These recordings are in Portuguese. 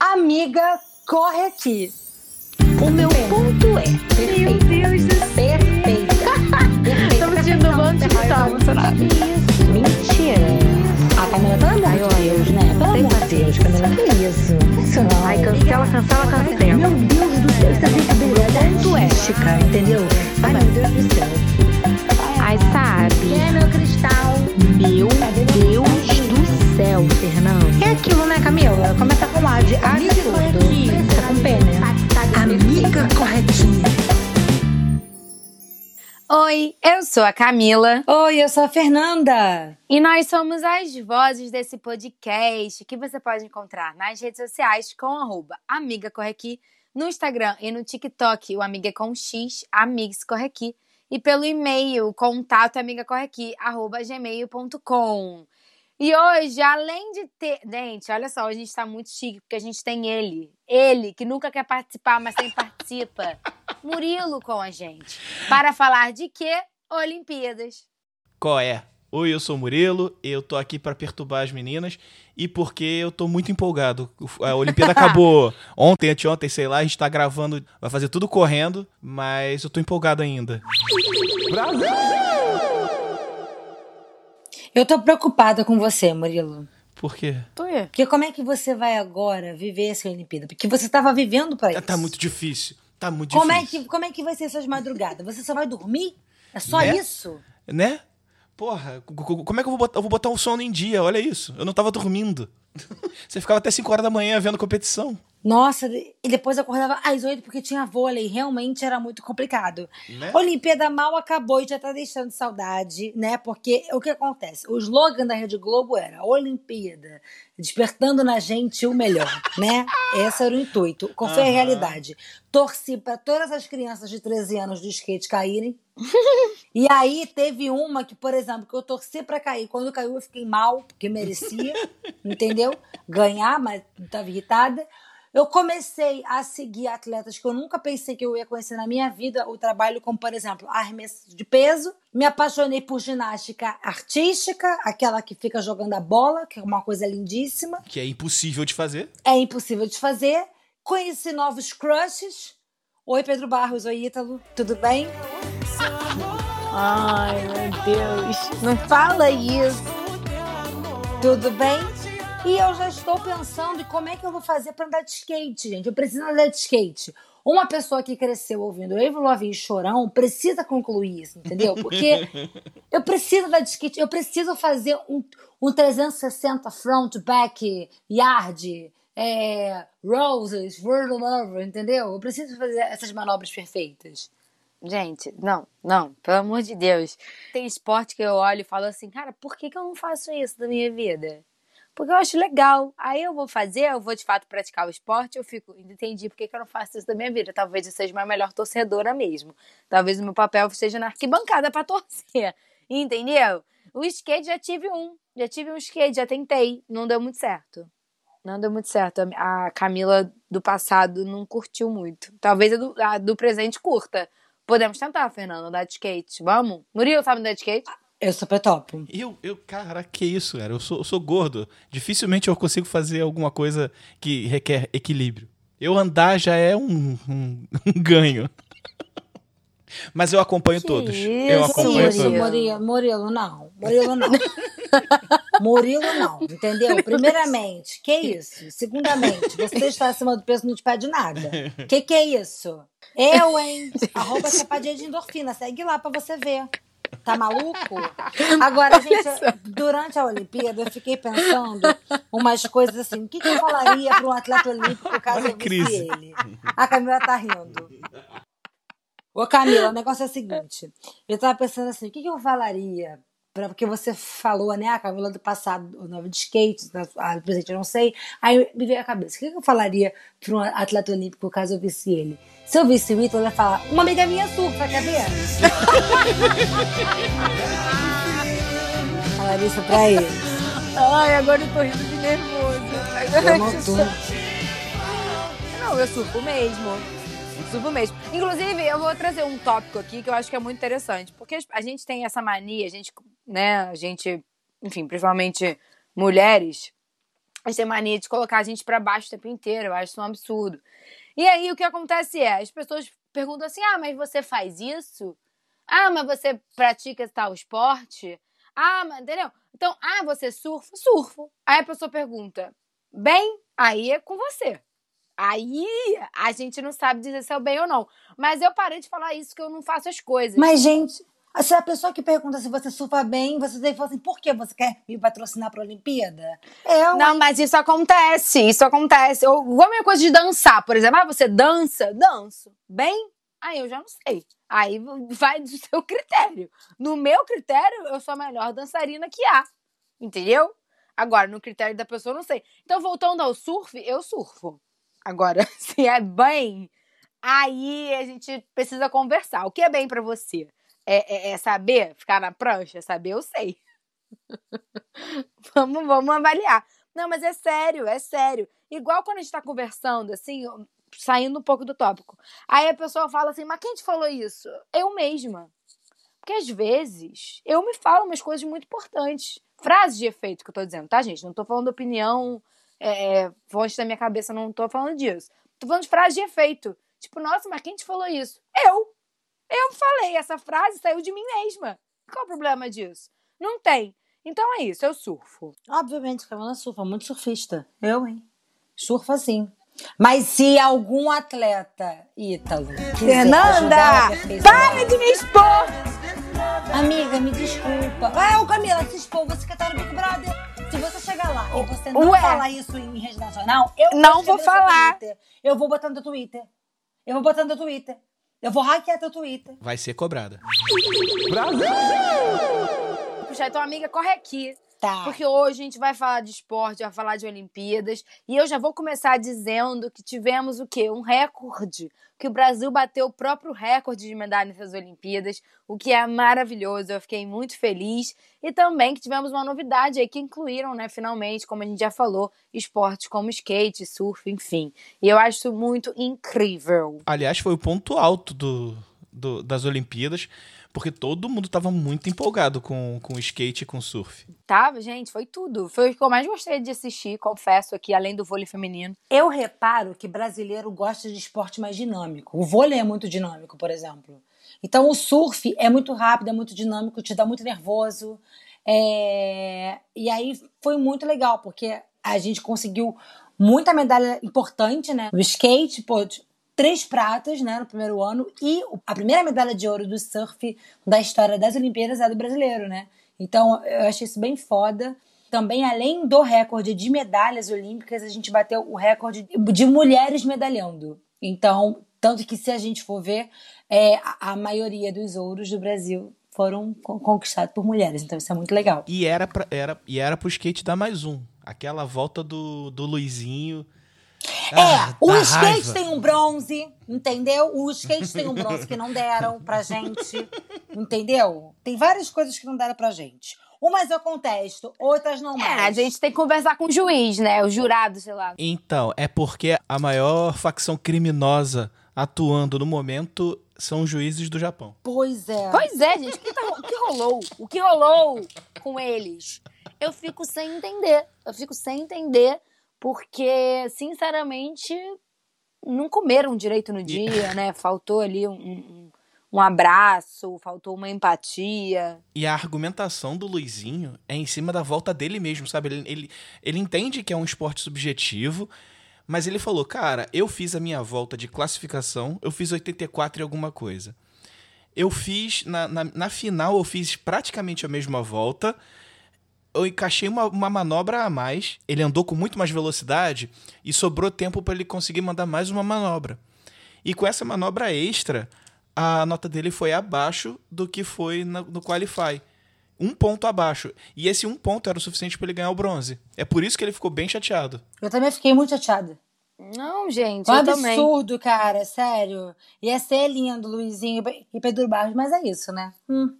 Amiga, corre aqui. O meu ponto é. Meu Deus do céu. Perfeita. Estamos sentindo um monte de tá emocionada. Mentira. A Camila, pelo amor de Deus, né? Pelo amor de Deus, Camila, que isso? Não. Ai, cancela, cancela, cancela. Meu Deus do céu, isso é brincadeira. É Ponto é. mística, entendeu? Ai, meu Deus do céu. Ai, sabe? Quem é meu cristal? Meu Deus do céu, Fernando. É aquilo, né, Camila? Começa com A de A Amiga tudo. corretinha. Começa com P, né? Amiga corretinha. Oi, eu sou a Camila Oi, eu sou a Fernanda. e nós somos as vozes desse podcast que você pode encontrar nas redes sociais com arroba Amiga Correqui, no Instagram e no TikTok, o Amiga é com X, Amigos Correqui, e pelo e-mail, contato amigacorrequi, arroba gmail.com. E hoje, além de ter. Gente, olha só, hoje a gente tá muito chique, porque a gente tem ele. Ele, que nunca quer participar, mas sempre participa. Murilo com a gente. Para falar de quê? Olimpíadas. Qual é? Oi, eu sou o Murilo, eu tô aqui pra perturbar as meninas e porque eu tô muito empolgado. A Olimpíada acabou ontem, anteontem, sei lá, a gente tá gravando, vai fazer tudo correndo, mas eu tô empolgado ainda. Eu tô preocupada com você, Murilo. Por quê? Por quê? Porque como é que você vai agora viver essa Olimpíada? Porque você tava vivendo pra isso. Tá muito difícil, tá muito como é, difícil. que, como é que vai ser essas madrugadas? Você só vai dormir? É só Né? isso? Né? Porra, co- co- como é que eu vou botar, eu vou botar um sono em dia? Olha isso, eu não tava dormindo. Você ficava até 5 horas da manhã vendo competição. Nossa, e depois acordava às oito porque tinha vôlei. Realmente era muito complicado. Né? Olimpíada mal acabou e já tá deixando saudade, né? Porque o que acontece? O slogan da Rede Globo era Olimpíada, despertando na gente o melhor, né? Esse era o intuito. Qual foi a Aham. realidade? Torci para todas as crianças de 13 anos do skate caírem. E aí teve uma que, por exemplo, que eu torci pra cair. Quando caiu, eu fiquei mal, porque merecia, entendeu? Ganhar, mas estava irritada. Eu comecei a seguir atletas que eu nunca pensei que eu ia conhecer na minha vida, o trabalho como, por exemplo, arremesso de peso. Me apaixonei por ginástica artística, aquela que fica jogando a bola, que é uma coisa lindíssima. Que é impossível de fazer. É impossível de fazer. Conheci novos crushes. Oi, Pedro Barros. Oi, Ítalo. Tudo bem? Ai, meu Deus. Não fala isso. Tudo bem? E eu já estou pensando em como é que eu vou fazer para andar de skate, gente. Eu preciso andar de skate. Uma pessoa que cresceu ouvindo Avril Lavigne e Chorão precisa concluir isso, entendeu? Porque eu preciso andar de skate, eu preciso fazer um, um 360 front, back, yard, é, roses, world over, entendeu? Eu preciso fazer essas manobras perfeitas. Gente, não, não, pelo amor de Deus. Tem esporte que eu olho e falo assim, cara, por que, que eu não faço isso na minha vida? Porque eu acho legal. Aí eu vou fazer, eu vou de fato praticar o esporte, eu fico, entendi por que, que eu não faço isso na minha vida. Talvez eu seja uma melhor torcedora mesmo. Talvez o meu papel seja na arquibancada pra torcer. Entendeu? O skate já tive um. Já tive um skate, já tentei. Não deu muito certo. Não deu muito certo. A Camila do passado não curtiu muito. Talvez a do, a do presente curta. Podemos tentar, Fernando, andar de skate. Vamos? Murilo sabe andar de skate? Eu super top. Eu, eu, cara, que isso, cara? Eu sou, eu sou gordo. Dificilmente eu consigo fazer alguma coisa que requer equilíbrio. Eu andar já é um, um- um ganho. Mas eu acompanho Que todos. eu isso, acompanho Murilo. todos. Murilo, Murilo, não. Murilo, não. Murilo, não. Entendeu? Primeiramente, que isso? Segundamente, você está acima do peso não te pede nada. Que que é isso? Eu, hein? Arroba chapadinha de endorfina. Segue lá pra você ver. Tá maluco? Agora, gente, durante a Olimpíada, eu fiquei pensando umas coisas assim. O que, que eu falaria para um atleta olímpico caso eu visse ele? A Camila tá rindo. Ô, Camila, o negócio é o seguinte. Eu tava pensando assim, o que, que eu falaria? Pra, porque você falou, né, a Camila do passado, o nome de skate, da- a do presente eu não sei. Aí me veio a cabeça, o que, eu falaria para um atleta olímpico caso eu visse ele? Se eu visse o Ítalo, eu ia falar, uma amiga minha surfa, quer ver? falaria isso pra ele. Ai, agora eu tô rindo de nervoso. Eu não tô. Não, eu surfo mesmo. Mesmo. Inclusive, eu vou trazer um tópico aqui que eu acho que é muito interessante. Porque a gente tem essa mania, a gente, né, a gente, enfim, principalmente mulheres, Eles têm mania de colocar a gente pra baixo o tempo inteiro. Eu acho isso um absurdo. E aí o que acontece é, as pessoas perguntam assim: ah, mas você faz isso? Ah, mas você pratica tal esporte? Ah, mas entendeu? Então, ah, você surfa? Surfo. Aí a pessoa pergunta: bem, aí é com você. Aí a gente não sabe dizer se é o bem ou não. Mas eu parei de falar isso, que eu não faço as coisas. Mas, gente, se a pessoa que pergunta se você surfa bem, você deve falar assim, por que você quer me patrocinar pra Olimpíada? É, ué. Não, mas isso acontece, isso acontece. Ou, igual a minha coisa de dançar, por exemplo. Ah, você dança? Danço. Bem? Aí eu já não sei. Aí vai do seu critério. No meu critério, eu sou a melhor dançarina que há. Entendeu? Agora, no critério da pessoa, eu não sei. Então, voltando ao surf, eu surfo. Agora, se é bem, aí a gente precisa conversar. O que é bem pra você? É, é- é saber ficar na prancha? Saber, eu sei. vamos, vamos avaliar. Não, mas é sério, é sério. Igual quando a gente tá conversando, assim, saindo um pouco do tópico. Aí a pessoa fala assim, mas quem te falou isso? Eu mesma. Porque às vezes eu me falo umas coisas muito importantes. Frases de efeito que eu tô dizendo, tá, gente? Não tô falando opinião, é, fonte da minha cabeça, não tô falando disso. Tô falando de frase de efeito. Tipo, nossa, mas quem te falou isso? Eu. Eu falei, essa frase saiu de mim mesma. Qual o problema disso? Não tem. Então é isso, eu surfo. Obviamente, Camila surfa, muito surfista. Eu, hein? Surfa sim. Mas se algum atleta ítalo Fernanda, para de me expor! Amiga, me desculpa. Ah, ô Camila, se expor, você que tá no Big Brother. Se você chegar lá e você não Ué. falar isso em rede nacional, eu Não vou falar. Twitter. Eu vou botar no Twitter. Eu vou botar no Twitter. Eu vou hackear teu Twitter. Vai ser cobrada. Puxa, então, amiga, corre aqui. Tá. Porque hoje a gente vai falar de esporte, vai falar de Olimpíadas. E eu já vou começar dizendo que tivemos o quê? Um recorde. Que o Brasil bateu o próprio recorde de medalhas nessas Olimpíadas, o que é maravilhoso. Eu fiquei muito feliz. E também que tivemos uma novidade aí que incluíram, né, finalmente, como a gente já falou, esportes como skate, surf, enfim. E eu acho isso muito incrível. Aliás, foi o ponto alto do, do- das Olimpíadas, porque todo mundo tava muito empolgado com, com skate e com surf. Tava, gente, foi tudo. Foi o que eu mais gostei de assistir, confesso aqui, além do vôlei feminino. Eu reparo que brasileiro gosta de esporte mais dinâmico. O vôlei é muito dinâmico, por exemplo. Então o surf é muito rápido, é muito dinâmico, te dá muito nervoso. É, E aí foi muito legal, porque a gente conseguiu muita medalha importante, né? No skate, pô, três pratas, né, no primeiro ano. E a primeira medalha de ouro do surf da história das Olimpíadas é do brasileiro, né? Então eu achei isso bem foda. Também, além do recorde de medalhas olímpicas, a gente bateu o recorde de mulheres medalhando. Então, tanto que se a gente for ver, é, a, maioria dos ouros do Brasil foram con- conquistados por mulheres. Então, isso é muito legal. E era, pra, era, e era pro skate dar mais um. Aquela volta do, do Luizinho. Ah, é, o skate raiva. tem um bronze, entendeu? O skate tem um bronze que não deram pra gente, entendeu? Tem várias coisas que não deram pra gente. Umas eu contesto, outras não É, a mais. gente tem que conversar com o juiz, né? O jurado, sei lá. Então, é porque a maior facção criminosa atuando no momento são os juízes do Japão. Pois é. Pois é, gente, o que, tá- o que rolou? O que rolou com eles? Eu fico sem entender. Eu fico sem entender, porque, sinceramente, não comeram direito no dia, né? Faltou ali um, um, um abraço, faltou uma empatia. E a argumentação do Luizinho é em cima da volta dele mesmo, sabe? Ele, ele, ele entende que é um esporte subjetivo, mas ele falou, cara, eu fiz a minha volta de classificação, eu fiz 84 e alguma coisa. Eu fiz, na, na, na final, eu fiz praticamente a mesma volta. Eu encaixei uma, uma manobra a mais. Ele andou com muito mais velocidade e sobrou tempo para ele conseguir mandar mais uma manobra. E com essa manobra extra, a nota dele foi abaixo do que foi na- no Qualify. Um ponto abaixo. E esse um ponto era o suficiente para ele ganhar o bronze. É por isso que ele ficou bem chateado. Eu também fiquei muito chateada. Não, gente, Um eu também. absurdo, cara, sério. Ia ser lindo, Luizinho e Pedro Barros, mas é isso, né? Hum,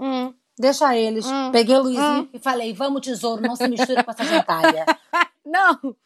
Hum. Deixa eles. Hum. Peguei o Luizinho e falei, vamos, tesouro, não se mistura com essa gentalha. Não,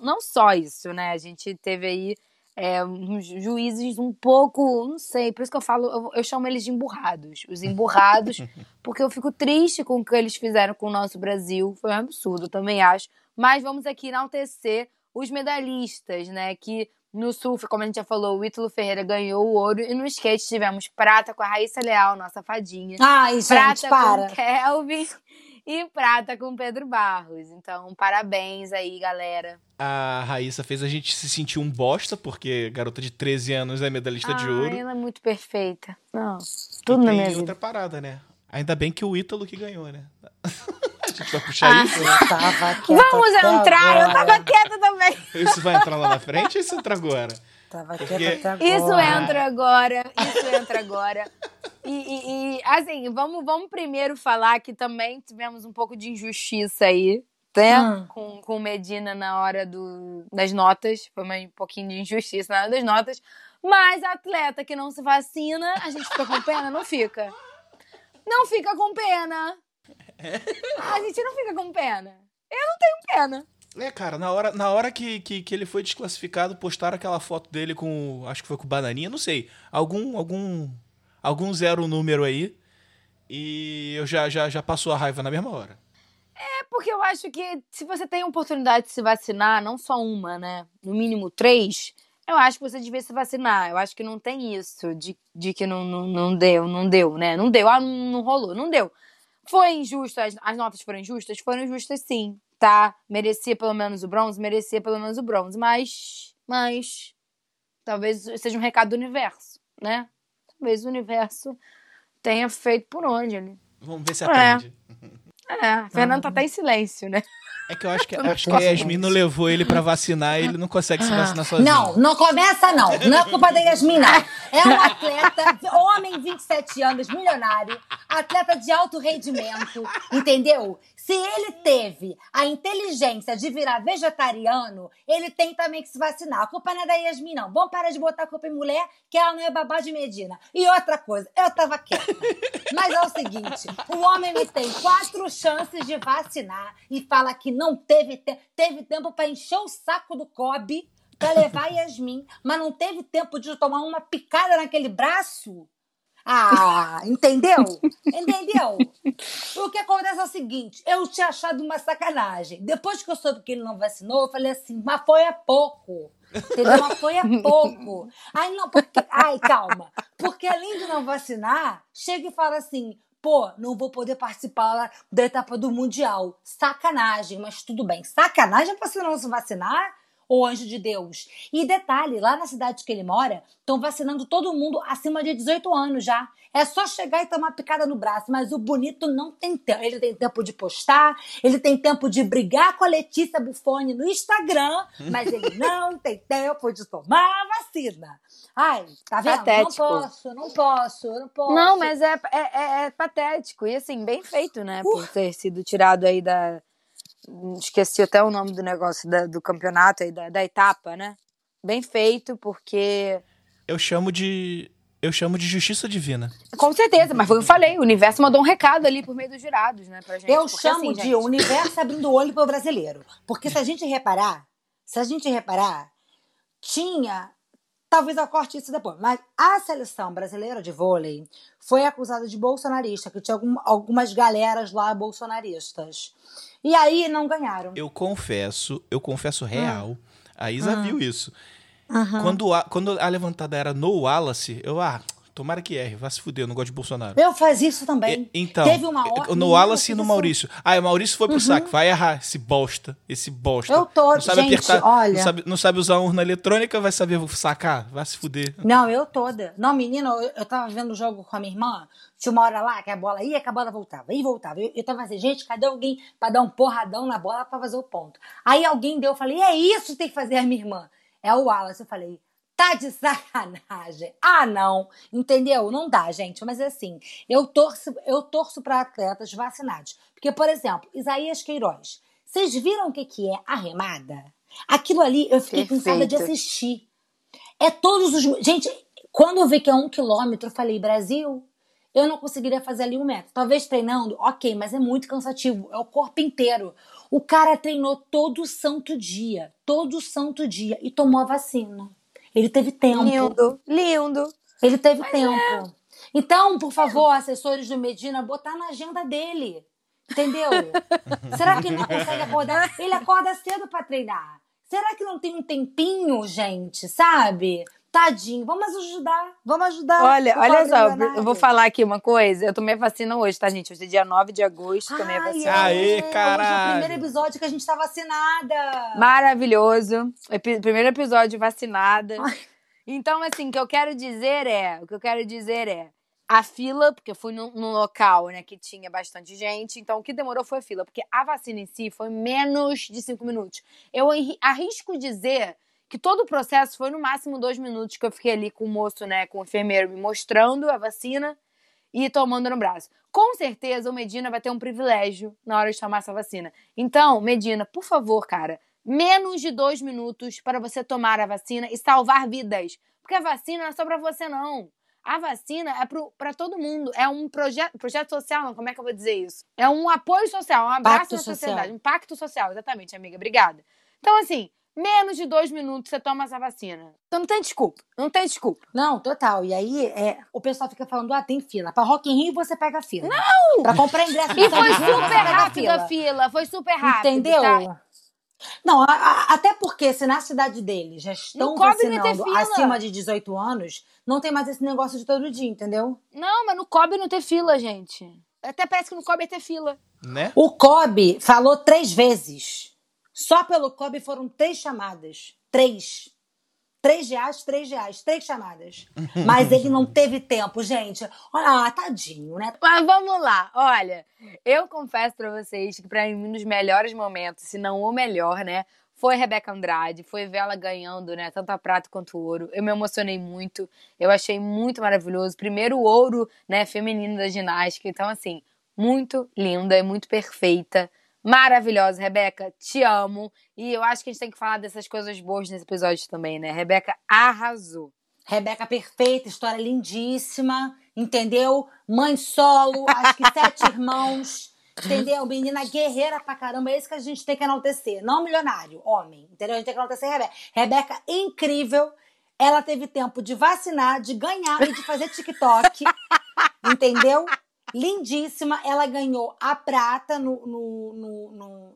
não, só isso, né? A gente teve aí é, uns juízes um pouco, não sei, por isso que eu falo, eu, eu chamo eles de emburrados. Os emburrados, porque eu fico triste com o que eles fizeram com o nosso Brasil. Foi um absurdo, também acho. Mas vamos aqui enaltecer os medalhistas, né? Que no surf, como a gente já falou, o Ítalo Ferreira ganhou o ouro. E no skate tivemos prata com a Raíssa Leal, nossa fadinha. Ai, gente, prata para. com Kelvin e prata com Pedro Barros. Então, parabéns aí, galera. A Raíssa fez a gente se sentir um bosta, porque garota de 13 anos é medalhista de ouro. ela é muito perfeita. Não, E tudo na tem minha outra vida. parada, né? Ainda bem que o Ítalo que ganhou, né? a gente vai puxar Ah, isso? Eu tava quieta Vamos entrar, eu agora. tava quieta também. Isso vai entrar lá na frente ou isso entra agora? Tava Porque- quieta até agora. Isso entra agora, isso entra agora. E, e- e, assim, vamos, vamos primeiro falar que também tivemos um pouco de injustiça aí, né? Hum. Com, com o Medina na hora do, das notas. Foi um pouquinho de injustiça na hora das notas. Mas atleta que não se vacina, a gente fica com pena? Não fica. Não fica com pena. A gente não fica com pena. Eu não tenho pena. É, cara, na hora, na hora que, que, que ele foi desclassificado, postaram aquela foto dele com. Acho que foi com bananinha, não sei. Algum. algum algum zero número aí. E eu já, já, já passou a raiva na mesma hora. É porque eu acho que se você tem a oportunidade de se vacinar, não só uma, né? No mínimo três, eu acho que você devia se vacinar. Eu acho que não tem isso de, de que não, não, não deu, não deu, né? Não deu, ah, não, não rolou, não deu. Foi injusto, as, as notas foram injustas? Foram injustas sim, tá? Merecia pelo menos o bronze? Merecia pelo menos o bronze, mas. Mas. Talvez seja um recado do universo, né? Talvez o universo tenha feito por onde ali. Vamos ver se É. É, a Fernanda tá até em silêncio, né? É que eu acho que, Eu não acho que a Yasmin não levou ele pra vacinar e ele não consegue se vacinar sozinho. Não, não começa não. Não é culpa da Yasmin, não. É um atleta, homem, 27 anos, milionário, atleta de alto rendimento, entendeu? Se ele teve a inteligência de virar vegetariano, ele tem também que se vacinar. A culpa não é da Yasmin, não. Vamos parar de botar a culpa em mulher, que ela não é babá de Medina. E outra coisa, eu tava quieta. Mas é o seguinte, o homem me tem quatro chances de vacinar e fala que não teve, te teve tempo pra encher o saco do Kobe pra levar Yasmin, mas não teve tempo de tomar uma picada naquele braço? Ah, entendeu? Entendeu? O que acontece é o seguinte: eu tinha achado uma sacanagem. Depois que eu soube que ele não vacinou, eu falei assim, mas foi a pouco. Entendeu? Mas foi a pouco. Ai, não, porque. Ai, calma. Porque além de não vacinar, chega e fala assim: pô, não vou poder participar da etapa do Mundial. Sacanagem, mas tudo bem. Sacanagem pra você não se vacinar? Ô anjo de Deus. E detalhe, lá na cidade que ele mora, estão vacinando todo mundo acima de 18 anos já. É só chegar e tomar picada no braço. Mas o bonito não tem tempo. Ele tem tempo de postar, ele tem tempo de brigar com a Letícia Buffoni no Instagram, mas ele não tem tempo de tomar a vacina. Ai, tá vendo? Patético. Não posso, não posso, não posso. Não, mas é, é, é- é patético. E assim, bem feito, né? Por ter sido tirado aí da. Esqueci até o nome do negócio da- do campeonato aí, da, da etapa, né? Bem feito, porque. Eu chamo de. Eu chamo de justiça divina. Com certeza, mas foi o que eu falei, o universo mandou um recado ali por meio dos jurados, né, pra gente. Eu Porque, chamo assim, de gente, universo abrindo o olho para o brasileiro. Porque se a gente reparar, se a gente reparar, tinha. Talvez eu corte isso depois, mas a seleção brasileira de vôlei foi acusada de bolsonarista, que tinha algum- algumas galeras lá bolsonaristas. E aí não ganharam. Eu confesso, eu confesso real. A Isa Ah. viu isso. Aham. Quando, a, quando a levantada era no Wallace, eu, ah, tomara que erre, vai se fuder, eu não gosto de Bolsonaro. Eu fazia isso também. E- então, Teve uma hora- no Menina, Wallace e no Maurício. Ah, o Maurício foi pro saco, vai errar, esse bosta, esse bosta. Eu tô- não sabe gente, apertar, olha. Não sabe, não sabe usar urna eletrônica, vai saber sacar, vai se fuder. Não, eu toda. Não, menina, eu, eu tava vendo o jogo com a minha irmã. Tinha uma hora lá que a bola ia, que a bola voltava, e voltava. Eu, eu tava assim, gente, cadê alguém pra dar um porradão na bola pra fazer o ponto? Aí alguém deu, eu falei, é isso que tem que fazer a minha irmã. É o Wallace. Eu falei, tá de sacanagem. Ah, não. Entendeu? Não dá, gente. Mas é assim, eu torço, eu torço pra atletas vacinados. Porque, por exemplo, Isaías Queiroz. Vocês viram o que, que é a remada? Aquilo ali, eu fiquei cansada de Perfeito. assistir. É todos os. Gente, quando eu vi que é um quilômetro, eu falei, Brasil, eu não conseguiria fazer ali um metro. Talvez treinando, ok, mas é muito cansativo. É o corpo inteiro. O cara treinou todo santo dia. Todo santo dia. E tomou a vacina. Ele teve tempo. Lindo, lindo. Ele teve tempo. Então, por favor, assessores do Medina, botar na agenda dele. Entendeu? Será que ele não consegue acordar? Ele acorda cedo pra treinar. Será que não tem um tempinho, gente? Sabe? Tadinho, vamos ajudar, vamos ajudar. Olha, olha só, Leonardo. eu vou falar aqui uma coisa. Eu tomei vacina hoje, tá, gente? Hoje é dia 9 de agosto, tomei a vacina. Aê, é, Hoje é o primeiro episódio que a gente tá vacinada. Maravilhoso. Epi- primeiro episódio vacinada. Ai. Então, assim, o que eu quero dizer é, o que eu quero dizer é, a fila, porque eu fui num, local, né, que tinha bastante gente, então o que demorou foi a fila, porque a vacina em si foi menos de cinco minutos. Eu arri- arrisco dizer que todo o processo foi no máximo dois minutos que eu fiquei ali com o moço, né, com o enfermeiro me mostrando a vacina e tomando no braço. Com certeza o Medina vai ter um privilégio na hora de tomar essa vacina. Então, Medina, por favor, cara, menos de dois minutos para você tomar a vacina e salvar vidas. Porque a vacina não é só para você, não. A vacina é para todo mundo. É um projeto, projeto social, não, como é que eu vou dizer isso? É um apoio social, um abraço Pacto na social. sociedade. Um pacto social, exatamente, amiga. Obrigada. Então, assim, menos de dois minutos você toma essa vacina. Então não tem desculpa. Não tem desculpa. Não, total. E aí, é, o pessoal fica falando, ah, tem fila. Pra Rock in Rio, você pega a fila. Não! Pra comprar ingresso E foi super rápido a fila. Foi super rápido. Entendeu? tá? Não, a- a- até porque se na cidade deles já estão vacinando fila. acima de 18 anos, não tem mais esse negócio de todo dia, entendeu? Não, mas no Kobe não tem fila, gente. Até parece que no Kobe ter fila. Né? O Kobe falou três vezes. Só pelo Kobe foram três chamadas. Três. Três reais, três reais, três chamadas. Mas ele não teve tempo, gente. Ah, tadinho, né? Mas vamos lá, olha. Eu confesso pra vocês que pra mim, um dos melhores momentos, se não o melhor, né? Foi Rebeca Andrade, foi ver ela ganhando, né? Tanto a prata quanto o ouro. Eu me emocionei muito. Eu achei muito maravilhoso. Primeiro ouro, né, feminino da ginástica. Então, assim, muito linda e muito perfeita. Maravilhosa, Rebeca. Te amo. E eu acho que a gente tem que falar dessas coisas boas nesse episódio também, né? Rebeca arrasou. Rebeca perfeita, história lindíssima, entendeu? Mãe solo, acho que sete irmãos, entendeu? Menina guerreira pra caramba, é isso que a gente tem que enaltecer. Não milionário, homem, entendeu? A gente tem que enaltecer a Rebeca. Rebeca, incrível, ela teve tempo de vacinar, de ganhar e de fazer TikTok, entendeu? Lindíssima, ela ganhou a prata no, no, no- no-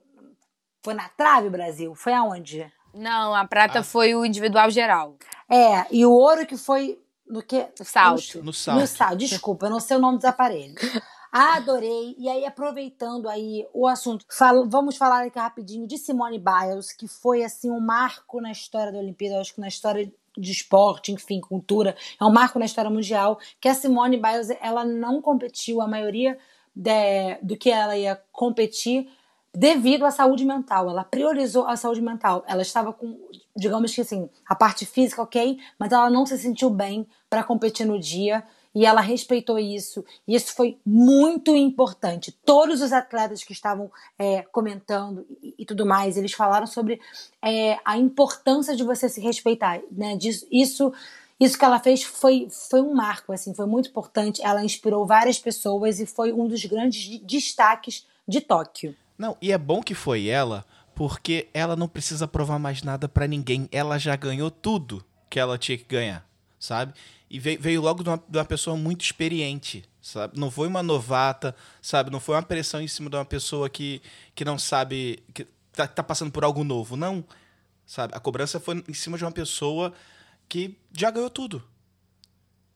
Foi na trave, Brasil? Foi aonde? Não, a prata Ah. foi o individual geral. É, e o ouro que foi no que? Salto. No salto. No salto, desculpa, eu não sei o nome dos aparelhos. Adorei. E aí, aproveitando aí o assunto, falo- vamos falar aqui rapidinho de Simone Biles, que foi assim um marco na história da Olimpíada, acho que na história de esporte, enfim, cultura, é um marco na história mundial, que a Simone Biles, ela não competiu a maioria de- do que ela ia competir devido à saúde mental. Ela priorizou a saúde mental. Ela estava com, digamos que assim, a parte física, ok, mas ela não se sentiu bem para competir no dia e ela respeitou isso. E isso foi muito importante. Todos os atletas que estavam é, comentando e, e tudo mais, eles falaram sobre é, a importância de você se respeitar, né? Isso isso que ela fez foi, foi um marco, assim, foi muito importante. Ela inspirou várias pessoas e foi um dos grandes de- destaques de Tóquio. Não, e é bom que foi ela, porque ela não precisa provar mais nada pra ninguém. Ela já ganhou tudo que ela tinha que ganhar, sabe? E veio, veio logo de uma, de uma pessoa muito experiente, sabe? Não foi uma novata, sabe? Não foi uma pressão em cima de uma pessoa que, que não sabe, que tá, tá passando por algo novo. Não, sabe? A cobrança foi em cima de uma pessoa que já ganhou tudo.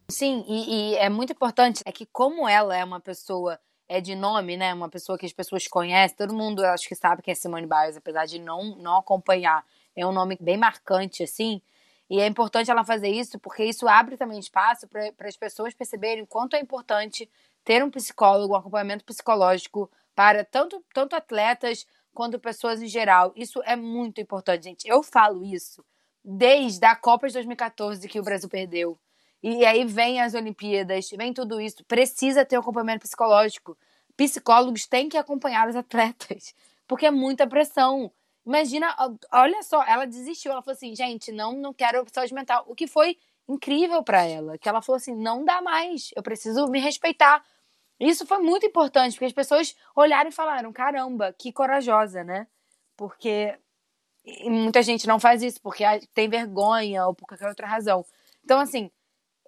Sim, e, e é muito importante é que como ela é uma pessoa é de nome, né, uma pessoa que as pessoas conhecem, todo mundo acho que sabe quem é Simone Biles, apesar de não não acompanhar, é um nome bem marcante assim. E é importante ela fazer isso porque isso abre também espaço para as pessoas perceberem o quanto é importante ter um psicólogo, um acompanhamento psicológico para tanto, tanto atletas quanto pessoas em geral. Isso é muito importante, gente. Eu falo isso desde a Copa de 2014 que o Brasil perdeu. E aí vem as Olimpíadas, vem tudo isso. Precisa ter um acompanhamento psicológico. Psicólogos têm que acompanhar os atletas, porque é muita pressão. Imagina, olha só, ela desistiu. Ela falou assim, gente, não, não quero saúde mental. O que foi incrível para ela, que ela falou assim, não dá mais, eu preciso me respeitar. Isso foi muito importante, porque as pessoas olharam e falaram, caramba, que corajosa, né? Porque muita gente não faz isso, porque tem vergonha ou por qualquer outra razão. Então, assim,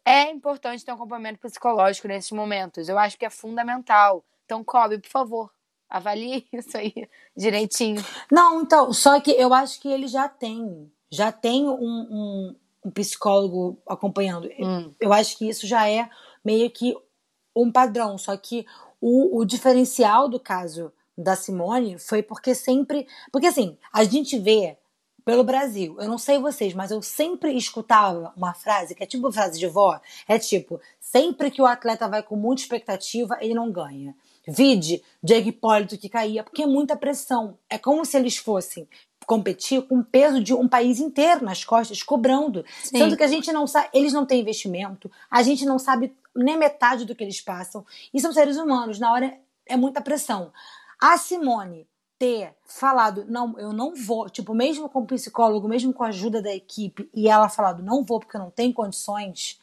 é importante ter um acompanhamento psicológico nesses momentos. Eu acho que é fundamental. Então, Kobe, por favor, Avalie isso aí direitinho. Não, então, só que eu acho que ele já tem. Já tem um, um, um psicólogo acompanhando. Hum. Eu acho que isso já é meio que um padrão. Só que o, o diferencial do caso da Simone foi porque sempre. Porque assim, a gente vê pelo Brasil, eu não sei vocês, mas eu sempre escutava uma frase que é tipo frase de vó: é tipo, sempre que o atleta vai com muita expectativa, ele não ganha. Vide Diego Hipólito que caía, porque é muita pressão. É como se eles fossem competir com o peso de um país inteiro nas costas, cobrando. Sim. Sendo que a gente não sabe, eles não têm investimento, a gente não sabe nem metade do que eles passam. E são seres humanos, na hora é muita pressão. A Simone ter falado, não, eu não vou, tipo, mesmo com o psicólogo, mesmo com a ajuda da equipe, e ela falado, não vou porque eu não tenho condições,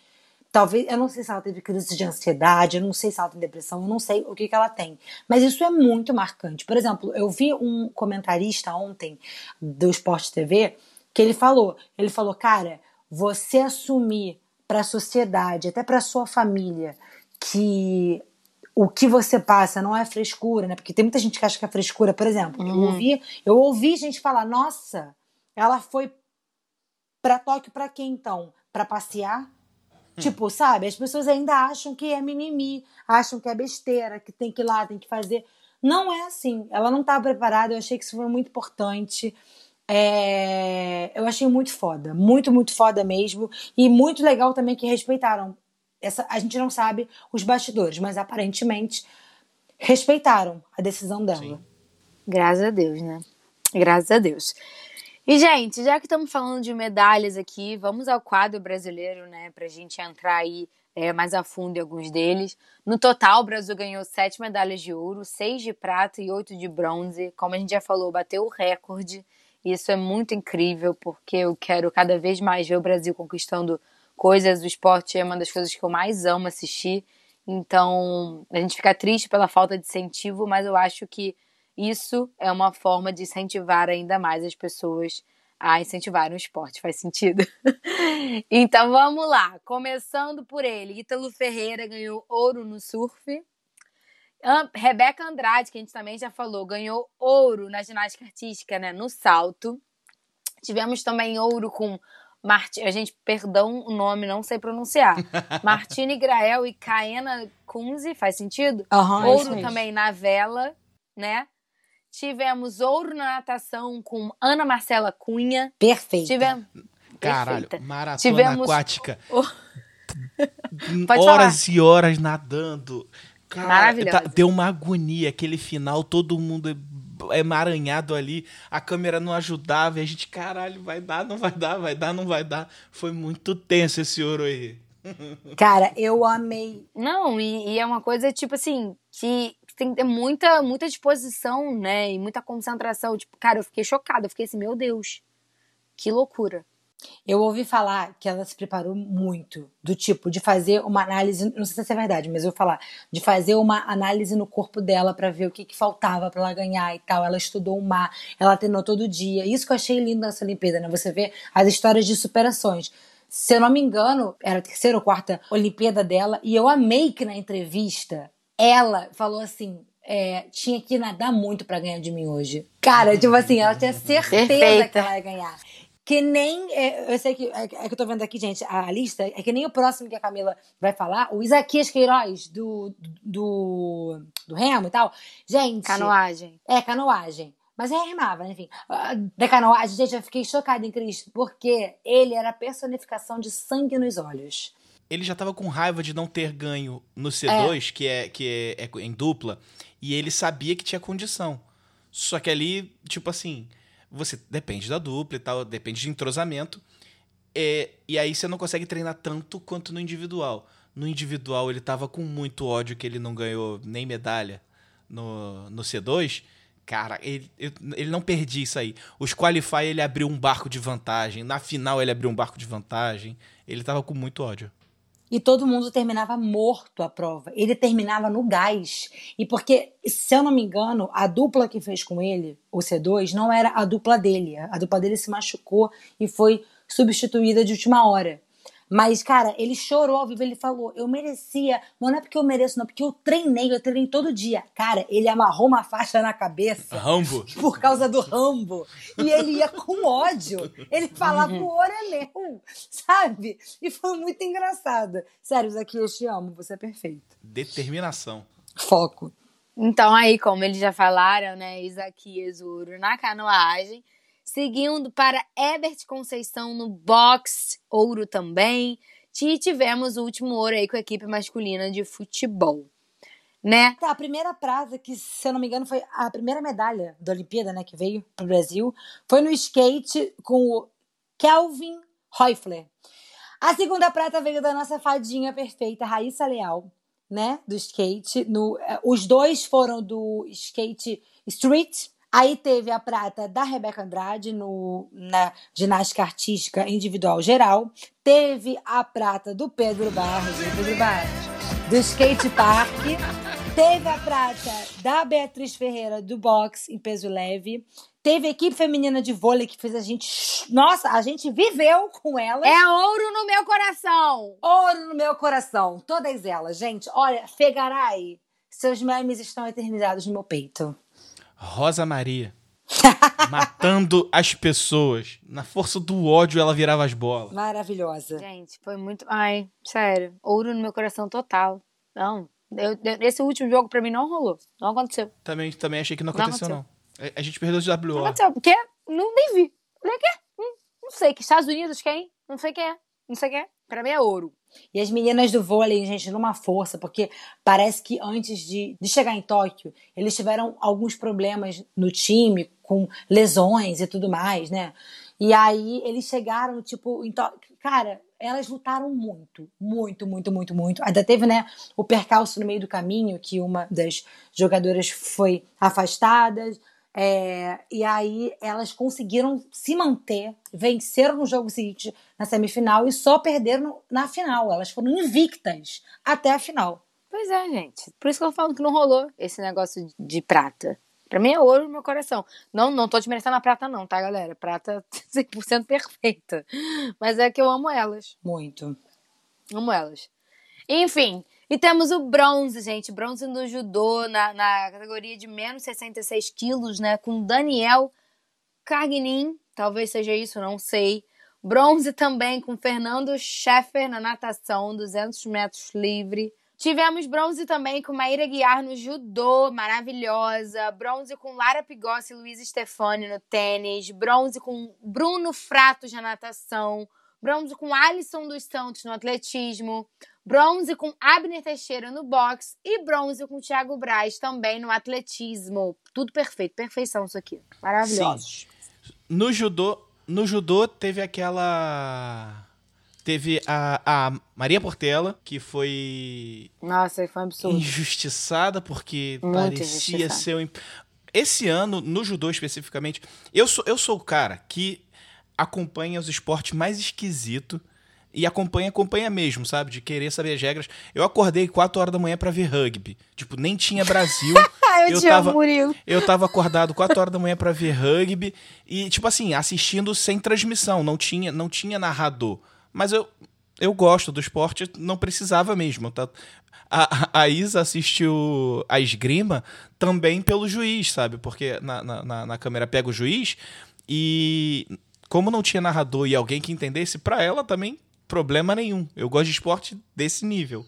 talvez, eu não sei se ela teve crise de ansiedade, eu não sei se ela tem depressão, eu não sei o que, que ela tem. Mas isso é muito marcante. Por exemplo, eu vi um comentarista ontem do Esporte TV que ele falou, ele falou, cara, você assumir para a sociedade, até para sua família, que o que você passa não é frescura, né? Porque tem muita gente que acha que é frescura, por exemplo. Eu ouvi, eu ouvi gente falar: "Nossa, ela foi para Tóquio para quê então? Para passear?" Tipo, sabe? As pessoas ainda acham que é mimimi, acham que é besteira, que tem que ir lá, tem que fazer. Não é assim. Ela não estava preparada. Eu achei que isso foi muito importante. É, Eu achei muito foda. Muito, muito foda mesmo. E muito legal também que respeitaram. Essa... A gente não sabe os bastidores, mas aparentemente respeitaram a decisão dela. Sim. Graças a Deus, né? Graças a Deus. E, gente, já que estamos falando de medalhas aqui, vamos ao quadro brasileiro, né? Pra gente entrar aí é, mais a fundo em alguns deles. No total, o Brasil ganhou sete medalhas de ouro, seis de prata e oito de bronze. Como a gente já falou, bateu o recorde. Isso é muito incrível, porque eu quero cada vez mais ver o Brasil conquistando coisas. O esporte é uma das coisas que eu mais amo assistir. Então, a gente fica triste pela falta de incentivo, mas eu acho que isso é uma forma de incentivar ainda mais as pessoas a incentivarem o esporte. Faz sentido? então vamos lá. Começando por ele. Ítalo Ferreira ganhou ouro no surf. Rebeca Andrade, que a gente também já falou, ganhou ouro na ginástica artística, né? No salto. Tivemos também ouro com Marti... A gente, perdão o nome, não sei pronunciar. Martine Grael e Kaena Kunze, faz sentido? Aham, é isso ouro mesmo. também na vela, né? Tivemos ouro na natação com Ana Marcela Cunha. Perfeito. Tivemos. Caralho, Perfeita. maratona Tivemos- aquática. Pode horas e horas nadando. Cara, tá- deu uma agonia aquele final, todo mundo é- emaranhado ali, a câmera não ajudava e a gente, caralho, vai dar, não vai dar, vai dar, não vai dar. Foi muito tenso esse ouro aí. Cara, eu amei. Não, e, e é uma coisa, tipo assim, que tem que ter muita, muita disposição, né? E muita concentração. Tipo, cara, eu fiquei chocada. Eu fiquei assim, meu Deus, que loucura. Eu ouvi falar que ela se preparou muito, do tipo de fazer uma análise, não sei se é verdade, mas eu vou falar, de fazer uma análise no corpo dela pra ver o que, que faltava pra ela ganhar e tal. Ela estudou o mar, ela treinou todo dia. Isso que eu achei lindo nessa Olimpíada, né? Você vê as histórias de superações. Se eu não me engano, era a terceira ou quarta Olimpíada dela, e eu amei que na entrevista ela falou assim. é, tinha que nadar muito pra ganhar de mim hoje. Cara, tipo assim, ela tinha certeza Perfeita. que ela ia ganhar. Que nem. é, eu sei que. É, é que eu tô vendo aqui, gente, a lista. É que nem o próximo que a Camila vai falar. O Isaquias Queiroz, do, do, do Remo e tal. Gente. Canoagem. É, canoagem. Mas é remava, enfim. Ah, Da canoagem, gente, eu fiquei chocada em Cristo, porque ele era a personificação de sangue nos olhos. Ele já tava com raiva de não ter ganho no C2, que, é, que é, é em dupla, e ele sabia que tinha condição. Só que ali, tipo assim, você depende da dupla e tal, depende de entrosamento. É, e aí você não consegue treinar tanto quanto no individual. No individual, ele tava com muito ódio que ele não ganhou nem medalha no, no C2. Cara, ele, ele não perdia isso aí. Os Qualify, ele abriu um barco de vantagem. Na final, ele abriu um barco de vantagem. Ele tava com muito ódio. E todo mundo terminava morto a prova. Ele terminava no gás. E porque, se eu não me engano, a dupla que fez com ele, o C2, não era a dupla dele. A dupla dele se machucou e foi substituída de última hora. Mas, cara, ele chorou ao vivo, ele falou, eu merecia, não é porque eu mereço, não, porque eu treinei, eu treinei todo dia. Cara, ele amarrou uma faixa na cabeça Rambo. por causa do Rambo. E ele ia com ódio. Ele falava, o ouro é meu, sabe? E foi muito engraçado. Sério, Zaki, eu te amo, você é perfeito. Determinação. Foco. Então, aí, como eles já falaram, né? Isaquias Ouro na canoagem. Seguindo para Ebert Conceição no boxe, ouro também. E tivemos o último ouro aí com a equipe masculina de futebol. Né? Tá, a primeira prata, que se eu não me engano foi a primeira medalha da Olimpíada, né, que veio pro Brasil, foi no skate com o Kelvin Hoifler. A segunda prata veio da nossa fadinha perfeita, Raíssa Leal, né, do skate. No, eh, os dois foram do skate street. Aí teve a prata da Rebeca Andrade no, na ginástica artística individual geral. Teve a prata do Pedro Barros, do Pedro Barros, do skate park. Teve a prata da Beatriz Ferreira do boxe em peso leve. Teve a equipe feminina de vôlei que fez a gente. Nossa, a gente viveu com elas. É ouro no meu coração! Ouro no meu coração. Todas elas, gente. Olha, Fegaray, seus memes estão eternizados no meu peito. Rosa Maria. matando as pessoas. Na força do ódio, ela virava as bolas. Maravilhosa. Gente, foi muito. Ai, sério. Ouro no meu coração total. Não. eu- eu- esse último jogo pra mim não rolou. Não aconteceu. Também, também achei que não Não aconteceu, não. A- A gente perdeu o Não WO. aconteceu. Porque não nem vi. Falei, quê? Hum, não sei. Que Estados Unidos quem? Não sei quem é. Não sei quem é. Pra mim é ouro. E as meninas do vôlei, gente, numa força, porque parece que antes de, de chegar em Tóquio, eles tiveram alguns problemas no time, com lesões e tudo mais, né? E aí eles chegaram, tipo, em Tóquio. Cara, elas lutaram muito, muito, muito, muito, muito. Ainda teve, né, o percalço no meio do caminho, que uma das jogadoras foi afastada. É, e aí elas conseguiram se manter, venceram no jogo seguinte na semifinal e só perderam na final. Elas foram invictas até a final. Pois é, gente. Por isso que eu falo que não rolou esse negócio de- prata. Pra mim é ouro no meu coração. Não, não tô desmerecendo a prata, não, tá, galera? Prata 100% perfeita. Mas é que eu amo elas. Muito. Amo elas. Enfim, e temos o bronze, gente. Bronze no judô, na, na categoria de menos 66 quilos, né? Com Daniel Carguinin. Talvez seja isso, não sei. Bronze também com Fernando Scheffer na natação, 200 metros livre. Tivemos bronze também com Maíra Guiar no judô, maravilhosa. Bronze com Lara Pigossi e Luiz Stefani no tênis. Bronze com Bruno Fratos na natação. Bronze com Alisson dos Santos no atletismo. Bronze com Abner Teixeira no boxe. E bronze com Thiago Braz também no atletismo. Tudo perfeito, perfeição isso aqui. Maravilhoso. No judô, no judô teve aquela. Teve a, a Maria Portela, que foi Nossa, foi um absurdo. injustiçada porque Muito parecia injustiçada. ser um... esse ano no judô especificamente eu sou eu sou o cara que acompanha os esportes mais esquisito e acompanha acompanha mesmo sabe de querer saber as regras eu acordei 4 horas da manhã pra ver rugby tipo nem tinha Brasil eu, Eu te tava- amo, eu tava acordado 4 horas da manhã pra ver rugby e tipo assim assistindo sem transmissão não tinha não tinha narrador mas eu eu gosto do esporte, não precisava mesmo. Tá? A, a Isa assistiu a esgrima também pelo juiz, sabe? Porque na, na, na- na câmera pega o juiz e como não tinha narrador e alguém que entendesse, pra ela também problema nenhum. Eu gosto de esporte desse nível.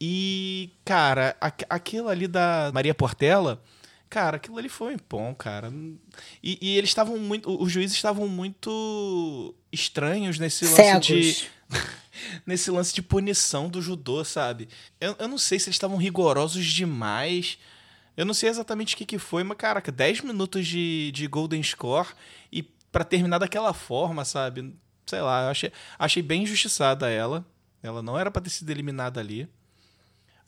E, cara, aqu- aquilo ali da Maria Portela, cara, aquilo ali foi bom, cara. E, e eles estavam muito. Os juízes estavam muito estranhos nesse lance de Cegos. nesse lance de punição do judô, sabe? Eu, eu não sei se eles estavam rigorosos demais. Eu não sei exatamente o que, que foi, mas, caraca, 10 minutos de, de Golden Score e pra terminar daquela forma, sabe? Sei lá, eu achei, achei bem injustiçada ela. Ela não era pra ter sido eliminada ali.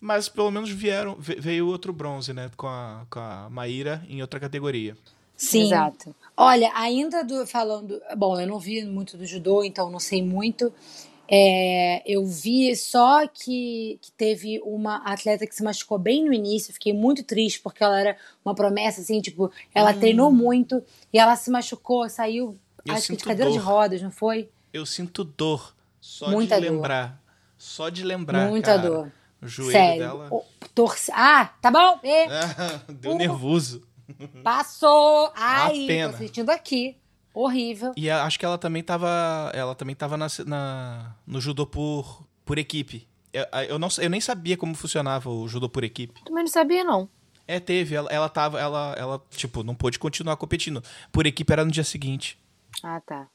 Mas pelo menos vieram, ve- veio outro bronze, né? Com a, com a Maíra em outra categoria. Sim. Exato. Olha, ainda do, falando. Bom, eu não vi muito do judô, então não sei muito. É, eu vi só que, que teve uma atleta que se machucou bem no início. Fiquei muito triste porque ela era uma promessa, assim, tipo, ela treinou muito e ela se machucou, saiu, Eu acho que de sinto cadeira de dor. rodas, não foi? Eu sinto dor Só Muita de dor. lembrar. Só de lembrar. Muita cara. dor. O joelho Sério. dela. O- torce... Ah, tá bom? E, Deu nervoso. Passou. Ai, pena. tô sentindo aqui. Horrível. E a- acho que ela também tava. Ela também tava na, na- no judô por, por equipe. Eu, a- eu, não, eu nem sabia como funcionava o judô por equipe. Também não sabia, não. É, teve. Ela, ela tava. Ela, ela, tipo, não pôde continuar competindo. Por equipe era no dia seguinte. Ah, tá.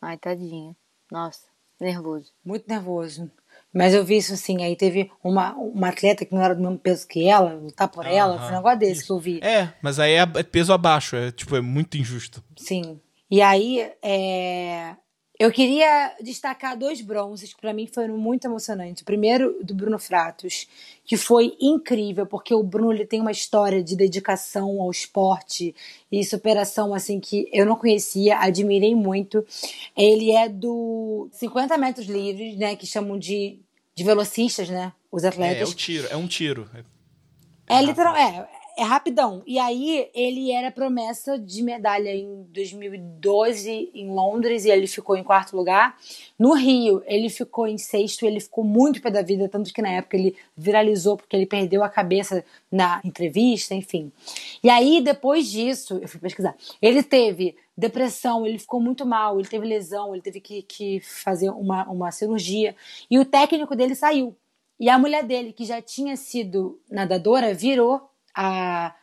Ai, tadinha. Nossa, nervoso. Muito nervoso. Mas eu vi isso assim, aí teve uma, uma atleta que não era do mesmo peso que ela, lutar por ela, foi um negócio desse que eu vi. É, mas aí é é peso abaixo. É, tipo, é muito injusto. Sim. E aí, é, eu queria destacar dois bronzes que pra mim foram muito emocionantes. O primeiro do Bruno Fratos, que foi incrível, porque o Bruno ele tem uma história de dedicação ao esporte e superação assim que eu não conhecia, admirei muito. Ele é do 50 metros livres, né, que chamam de, de velocistas, né, os É, é atletas. o tiro. É um tiro. É- É literal, é, é rapidão. E aí ele era promessa de medalha em 2012 em Londres e ele ficou em quarto lugar. No Rio, ele ficou em sexto, ele ficou muito pé da vida, tanto que na época ele viralizou porque ele perdeu a cabeça na entrevista, enfim. E aí depois disso, eu fui pesquisar. Ele teve depressão, ele ficou muito mal, ele teve lesão, ele teve que, que fazer uma, uma cirurgia e o técnico dele saiu. E a mulher dele, que já tinha sido nadadora, virou a,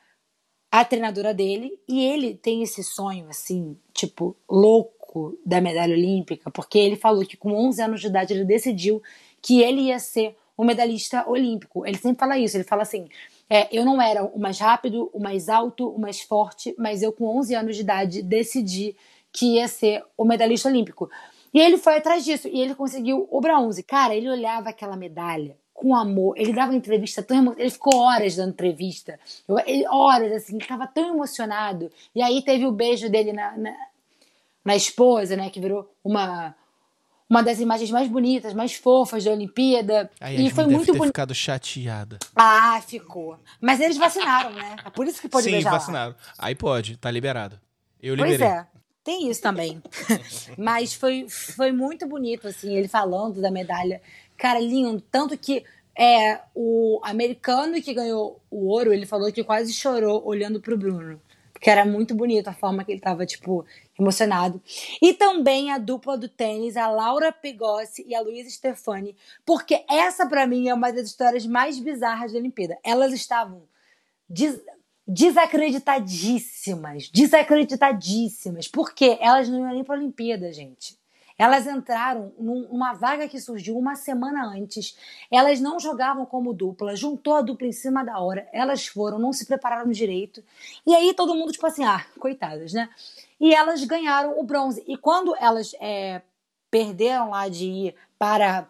a treinadora dele. E ele tem esse sonho, assim, tipo, louco da medalha olímpica, porque ele falou que com 11 anos de idade ele decidiu que ele ia ser um medalhista olímpico. Ele sempre fala isso, ele fala assim. É, eu não era o mais rápido, o mais alto, o mais forte, mas eu, com 11 anos de idade, decidi que ia ser o medalhista olímpico. E ele foi atrás disso e ele conseguiu o bronze. Cara, ele olhava aquela medalha com amor. Ele dava entrevista tão emo... Ele ficou horas dando entrevista. Ele- horas, assim, ele tava tão emocionado. E aí teve o beijo dele na, na, na esposa, né? Que virou uma, uma das imagens mais bonitas, mais fofas da Olimpíada. Aí e foi deve muito bonito. ficado chateada. Ah, ficou. Mas eles vacinaram, né? É por isso que pode Sim, beijar lá. vacinaram. Aí pode, tá liberado. Eu Pois liberei. é. Tem isso também. Mas foi, foi muito bonito, assim, ele falando da medalha. Cara, lindo. Tanto que é, o americano que ganhou o ouro, ele falou que quase chorou olhando pro Bruno. Porque era muito bonito a forma que ele tava, tipo, emocionado. E também a dupla do tênis, a Laura Pigossi e a Luísa Stefani. Porque essa, pra mim, é uma das histórias mais bizarras da Olimpíada. Elas estavam des- desacreditadíssimas, desacreditadíssimas, porque elas não iam nem para a Olimpíada, gente. Elas entraram num- numa vaga que surgiu uma semana antes. Elas não jogavam como dupla, juntou a dupla em cima da hora. Elas foram, não se prepararam direito. E aí todo mundo, tipo assim, ah, coitadas, né? E elas ganharam o bronze. E quando elas é, perderam lá de ir para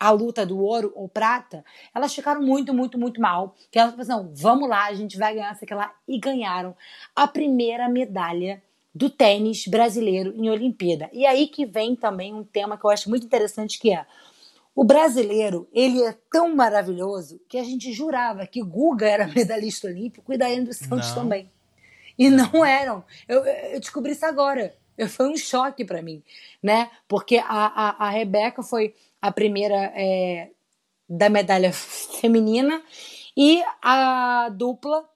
a luta do ouro ou prata, elas ficaram muito, muito, muito mal. Que elas falaram, assim, vamos lá, a gente vai ganhar, sei que lá. E ganharam a primeira medalha do tênis brasileiro em Olimpíada. E aí que vem também um tema que eu acho muito interessante, que é o brasileiro, ele é tão maravilhoso que a gente jurava que Guga era medalhista olímpico e Daiane dos Santos Não. também. E não eram. Eu, eu descobri isso agora. Eu- Foi um choque para mim, né? Porque a, a, a Rebeca foi a primeira é, da medalha feminina e a dupla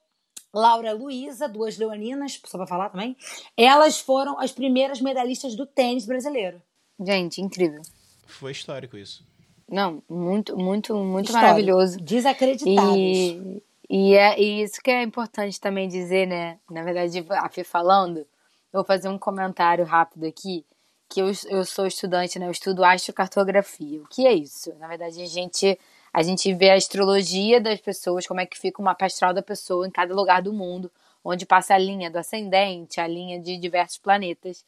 Laura Luísa, duas leoninas, só pra falar também, elas foram as primeiras medalhistas do tênis brasileiro. Gente, incrível. Foi histórico isso. Não, muito, muito, muito História. maravilhoso. Desacreditados. E, e é e isso que é importante também dizer, né? Na verdade, a Fê falando, eu vou fazer um comentário rápido aqui, que eu, eu sou estudante, né? Eu estudo astrocartografia. O que é isso? Na verdade, a gente, a gente vê a astrologia das pessoas, como é que fica mapa astral da pessoa em cada lugar do mundo, onde passa a linha do ascendente, a linha de diversos planetas.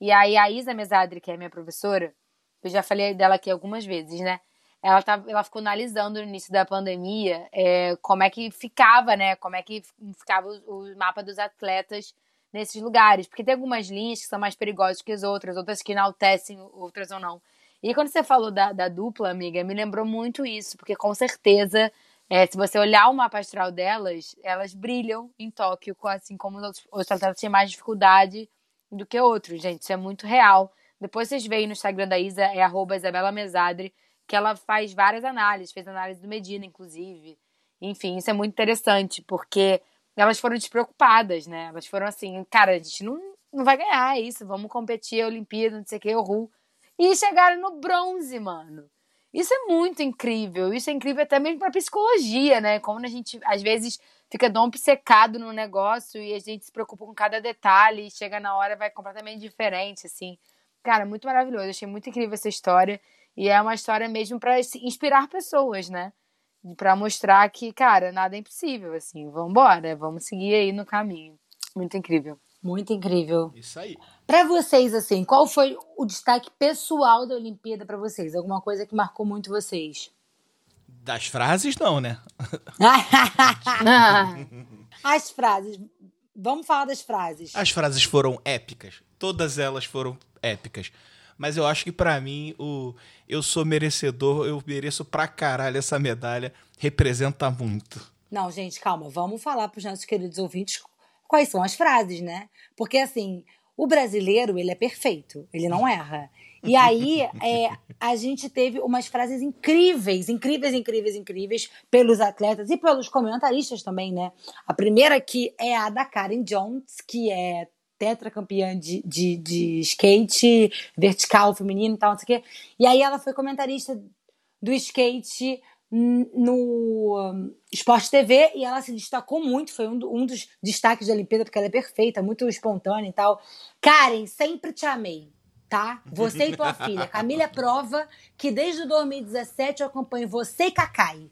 E aí a Isa Mesadri, que é minha professora, eu já falei dela aqui algumas vezes, né? Ela, tá, ela ficou analisando no início da pandemia é, como é que ficava, né? Como é que ficava o, o mapa dos atletas nesses lugares. Porque tem algumas linhas que são mais perigosas que as outras, outras que enaltecem, outras ou não. E quando você falou da, da dupla, amiga, me lembrou muito isso, porque com certeza, é, se você olhar o mapa astral delas, elas brilham em Tóquio, assim como os outros, os atletas têm mais dificuldade do que outros, gente. Isso é muito real. Depois vocês veem no Instagram da Isa, é arroba Isabela Mesadre, que ela faz várias análises, fez análise do Medina, inclusive. Enfim, isso é muito interessante, porque elas foram despreocupadas, né? Elas foram assim, cara, a gente não, não vai ganhar isso, vamos competir a Olimpíada, não sei o que, o Ru. E chegaram no bronze, mano. Isso é muito incrível. Isso é incrível até mesmo pra psicologia, né? Como a gente, às vezes, fica tão obcecado no negócio e a gente se preocupa com cada detalhe e chega na hora vai completamente diferente, assim. Cara, muito maravilhoso. Achei muito incrível essa história. E é uma história mesmo para inspirar pessoas, né? Para mostrar que, cara, nada é impossível, assim. Vambora, vamos seguir aí no caminho. Muito incrível. Muito incrível. Isso aí. Pra vocês, assim, qual foi o destaque pessoal da Olimpíada pra vocês? Alguma coisa que marcou muito vocês? Das frases, não, né? As frases. Vamos falar das frases. As frases foram épicas. Todas elas foram épicas. Mas eu acho que pra mim, o eu sou merecedor, eu mereço pra caralho essa medalha, representa muito. Não, gente, calma. Vamos falar pros nossos queridos ouvintes quais são as frases, né? Porque, assim, o brasileiro, ele é perfeito. Ele não erra. E aí, é, a gente teve umas frases incríveis, incríveis, incríveis, incríveis, pelos atletas e pelos comentaristas também, né? A primeira aqui é a da Karen Jones, que é tetracampeã de, de, de skate vertical, feminino e tal, não sei o quê. E aí ela foi comentarista do skate no Esporte TV e ela se destacou muito, foi um, do, um dos destaques da Olimpíada, porque ela é perfeita, muito espontânea e tal. Karen, sempre te amei, tá? Você e tua filha. Camila prova que desde 2017 eu acompanho você e Kakai,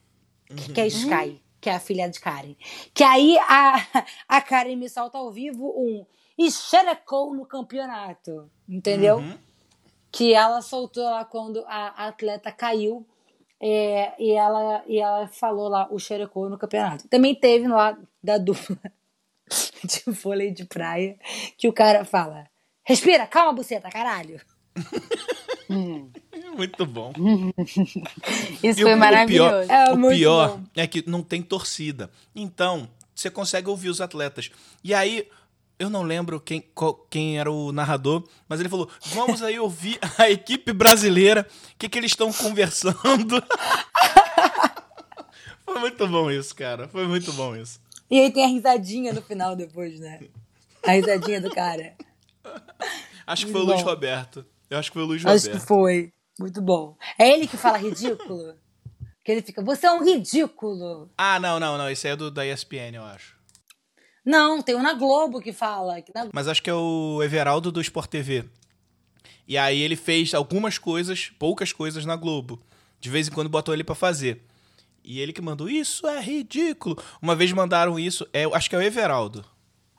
que, que é Sky, que é a filha de Karen. Que aí a, a Karen me solta ao vivo um e xerecou no campeonato, entendeu? Uhum. Que ela soltou lá quando a atleta caiu é, e, ela, e ela falou lá o xerecou no campeonato. Também teve lá da dupla de vôlei de praia que o cara fala: respira, calma, buceta, caralho. Muito bom. Isso E foi o- maravilhoso. O pior, É o pior bom. é que não tem torcida. Então, você consegue ouvir os atletas. E aí, eu não lembro quem, qual- quem era o narrador, mas ele falou: vamos aí ouvir a equipe brasileira, o que, que eles estão conversando. Foi muito bom isso, cara. Foi muito bom isso. E aí tem a risadinha no final depois, né? A risadinha do cara. Acho que Muito foi o Luiz. Roberto. Eu acho que foi o Luiz Acho que Roberto. foi. Muito bom. É ele que fala ridículo? Que ele fica, você é um ridículo. Ah, não, não, não. Esse é do da ESPN, eu acho. Não, tem um na Globo que fala. Que na- Mas acho que é o Everaldo do Sport TV. E aí ele fez algumas coisas, poucas coisas na Globo. De vez em quando botou ele pra fazer. E ele que mandou, isso é ridículo. Uma vez mandaram isso, é, acho que é o Everaldo.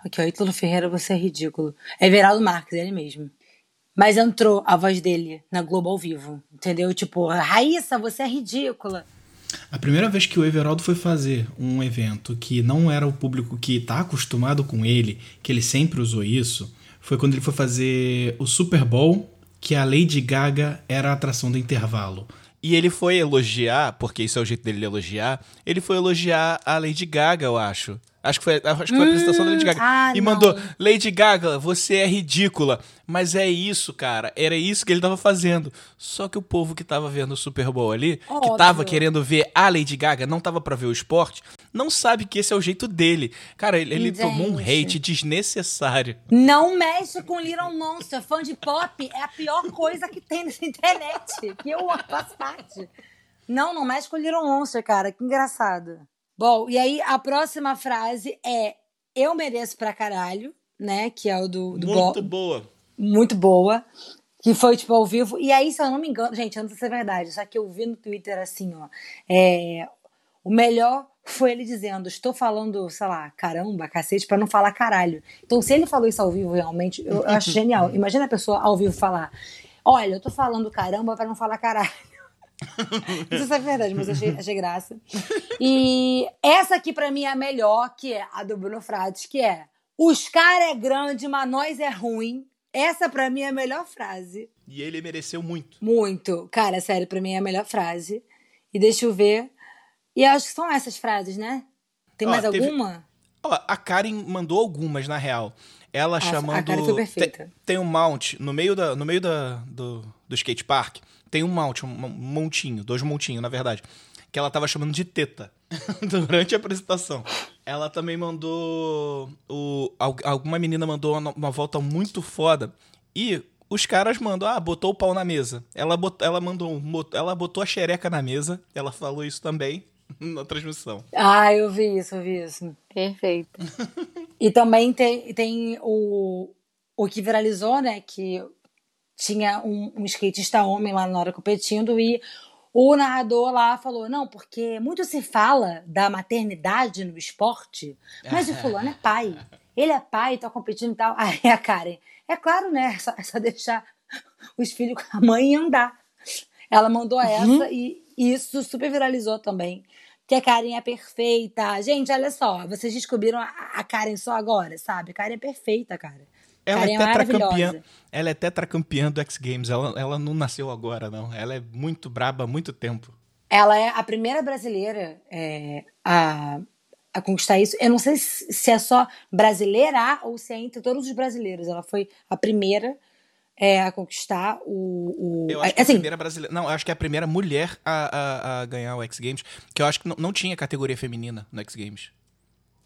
Aqui, ó, Ítalo Ferreira, você é ridículo. É Everaldo Marques, ele mesmo. Mas entrou a voz dele na Globo ao vivo. Entendeu? Tipo, Raíssa, você é ridícula. A primeira vez que o Everaldo foi fazer um evento que não era o público que tá acostumado com ele, que ele sempre usou isso, foi quando ele foi fazer o Super Bowl, que a Lady Gaga era a atração do intervalo. E ele foi elogiar, porque isso é o jeito dele elogiar, ele foi elogiar a Lady Gaga, eu acho. Acho que foi, acho que foi a apresentação da Lady Gaga. ah, e não. mandou, Lady Gaga, você é ridícula. Mas é isso, cara. Era isso que ele tava fazendo. Só que o povo que tava vendo o Super Bowl ali, que Óbvio. tava querendo ver a Lady Gaga, não tava pra ver o esporte, não sabe que esse é o jeito dele. Cara, ele, ele tomou um hate desnecessário. Não mexe com Little Monster. Fã de pop é a pior coisa que tem nessa internet. Que eu faço parte. Não, não mexe com Little Monster, cara. Que engraçado. Bom, e aí a próxima frase é Eu mereço pra caralho, né? Que é o do, do Muito Bo- boa. muito boa. Que foi, tipo, ao vivo. E aí, se eu não me engano, gente, eu não sei se é verdade, só que eu vi no Twitter assim, ó. É, o melhor foi ele dizendo: Estou falando, sei lá, caramba, cacete, pra não falar caralho. Então, se ele falou isso ao vivo realmente, eu, eu acho genial. Imagina a pessoa ao vivo falar: Olha, eu tô falando caramba pra não falar caralho. Não sei se é verdade, mas eu achei, achei graça. E essa aqui pra mim é a melhor, que é a do Bruno Frades, que é Os cara é grande, mas nós é ruim. Essa pra mim é a melhor frase. E ele mereceu muito. Muito. Cara, sério, pra mim é a melhor frase. E deixa eu ver. E acho que são essas frases, né? Tem Ó, mais teve- alguma? Ó, a Karen mandou algumas, na real. Ela Nossa, a chamando. Karen foi perfeita. Tem, tem um mount no meio, da, no meio da, do, do skate park. Tem um mount, um montinho, dois montinhos, na verdade. Que ela tava chamando de teta durante a apresentação. Ela também mandou. O, al- alguma menina mandou uma, uma volta muito foda. E os caras mandam, ah, botou o pau na mesa. Ela, bot, ela mandou. Ela botou a xereca na mesa. Ela falou isso também na transmissão. Ah, eu vi isso, eu vi isso. Perfeito. E também tem, tem o, o que viralizou, né? Que tinha um, um skatista homem lá na hora competindo e o narrador lá falou: não, porque muito se fala da maternidade no esporte, mas o fulano é pai. Ele é pai, tá competindo e tal. Aí a Karen, é claro, né? É só, é só deixar os filhos com a mãe e andar. Ela mandou essa e isso super viralizou também. Que a Karen é perfeita. Gente, olha só, vocês descobriram a, a Karen só agora, sabe? A Karen é perfeita, cara. Ela Karen é tetracampeã. Ela é tetracampeã do X Games. Ela, ela não nasceu agora, não. Ela é muito braba há muito tempo. Ela é a primeira brasileira é, a, a conquistar isso. Eu não sei se é só brasileira ou se é entre todos os brasileiros. Ela foi a primeira é, a conquistar o. o Eu acho que é a assim, primeira brasileira. Não, eu acho que é a primeira mulher a, a, a ganhar o X Games. Que eu acho que não, não tinha categoria feminina no X Games.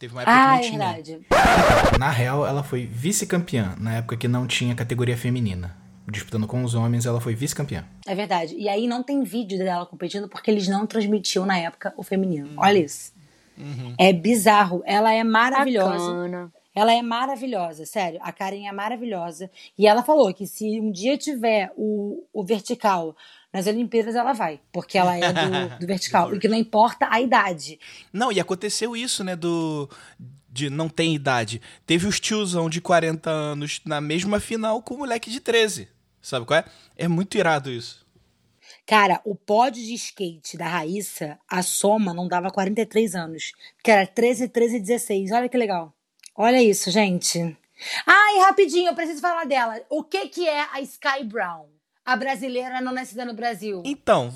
Teve uma época ah, que é não tinha. verdade. Na real, ela foi vice-campeã, na época que não tinha categoria feminina. Disputando com os homens, ela foi vice-campeã. É verdade. E aí não tem vídeo dela competindo porque eles não transmitiam na época o feminino. Olha isso. É bizarro. Ela é maravilhosa. Bacana. Ela é maravilhosa, sério. A Karen é maravilhosa. E ela falou que se um dia tiver o, o vertical nas Olimpíadas, ela vai. Porque ela é do, do vertical. e que não importa a idade. Não, e aconteceu isso, né? Do. De não tem idade. Teve os tiozão de 40 anos na mesma final com o moleque de 13. Sabe qual é? É muito irado isso. Cara, o pódio de skate da Raíssa, a soma não dava 43 anos. Que era 13, 13 e 16. Olha que legal. Olha isso, gente. Ah, e rapidinho, eu preciso falar dela. O que que é a Sky Brown? A brasileira não nascida no Brasil. Então,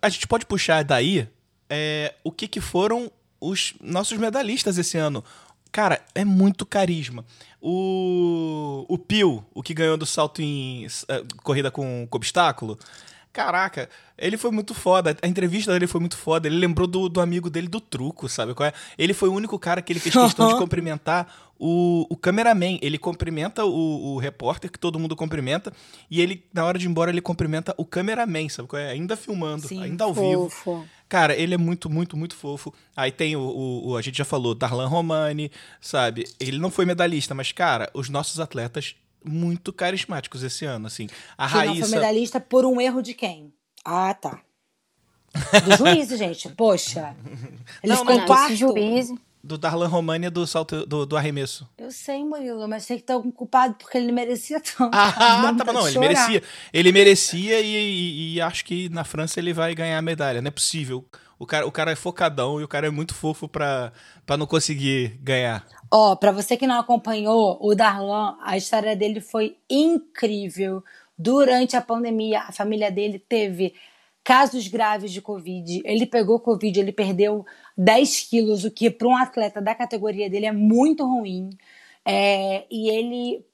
a gente pode puxar daí é, o que, que foram os nossos medalhistas esse ano. Cara, é muito carisma. O, o Pio, o que ganhou do salto em eh, corrida com, com obstáculo, caraca, ele foi muito foda. A entrevista dele foi muito foda. Ele lembrou do, do amigo dele do truco, sabe qual é? Ele foi o único cara que ele fez questão de cumprimentar o, o cameraman. Ele cumprimenta o, o repórter, que todo mundo cumprimenta, e ele, na hora de ir embora, ele cumprimenta o cameraman, sabe qual é? Ainda filmando, Sim, ainda ao vivo. Fofo. Cara, ele é muito, muito, muito fofo. Aí tem o, o- o- a gente já falou, Darlan Romani, sabe? Ele não foi medalhista, mas, cara, os nossos atletas muito carismáticos esse ano, assim. A Que não foi Raíssa. medalhista por um erro de quem? Ah, tá. Do juiz, gente. Poxa. Ele Não, ficou não, quarto. juiz. Do Darlan Romani é do salto do, do arremesso. Eu sei, Murilo, mas sei que tá culpado porque ele merecia tanto. Ah, tá, vontade não, ele chorar. merecia. Ele merecia e, e- e acho que na França ele vai ganhar a medalha. Não é possível. O cara, o cara é focadão e o cara é muito fofo pra, pra não conseguir ganhar. Ó, pra você que não acompanhou, o Darlan, a história dele foi incrível. Durante a pandemia, a família dele teve casos graves de Covid. Ele pegou Covid, ele perdeu 10 quilos, o que para um atleta da categoria dele é muito ruim. É, e ele,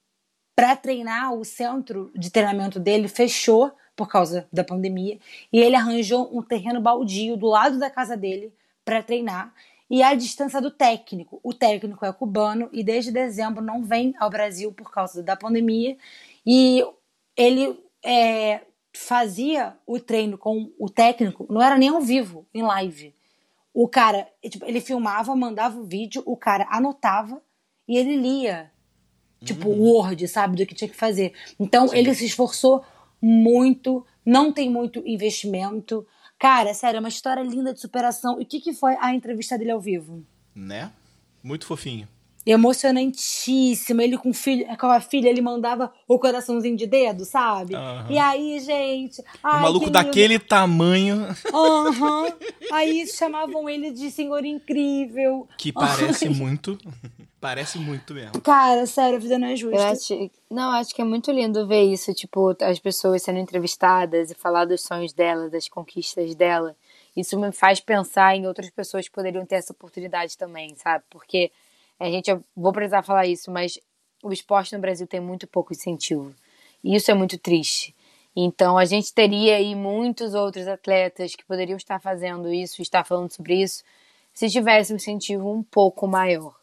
para treinar, o centro de treinamento dele fechou por causa da pandemia. E ele arranjou um terreno baldio do lado da casa dele para treinar. E a distância do técnico. O técnico é cubano e desde dezembro não vem ao Brasil por causa da pandemia. E ele é, fazia o treino com o técnico, não era nem ao vivo, em live. O cara, tipo, ele filmava, mandava o vídeo, o cara anotava e ele lia. Tipo, o Word, sabe, do que tinha que fazer. Então, ele se esforçou muito, não tem muito investimento. Cara, sério, é uma história linda de superação. E o que, que foi a entrevista dele ao vivo? Né? Muito fofinho. Emocionantíssima. Ele com, filho, com a filha, ele mandava o coraçãozinho de dedo, sabe? Aham. E aí, gente. o ai, maluco que lindo. daquele tamanho Aham. Aí chamavam ele de senhor incrível. que parece muito. Parece muito mesmo. Cara, sério, a vida não é Eu justa. acho, não, acho que é muito lindo ver isso, tipo, as pessoas sendo entrevistadas e falar dos sonhos dela, das conquistas dela. Isso me faz pensar em outras pessoas que poderiam ter essa oportunidade também, sabe? Porque a gente, eu vou precisar falar isso, mas o esporte no Brasil tem muito pouco incentivo. E isso é muito triste. Então, a gente teria aí muitos outros atletas que poderiam estar fazendo isso, estar falando sobre isso, se tivesse um incentivo um pouco maior,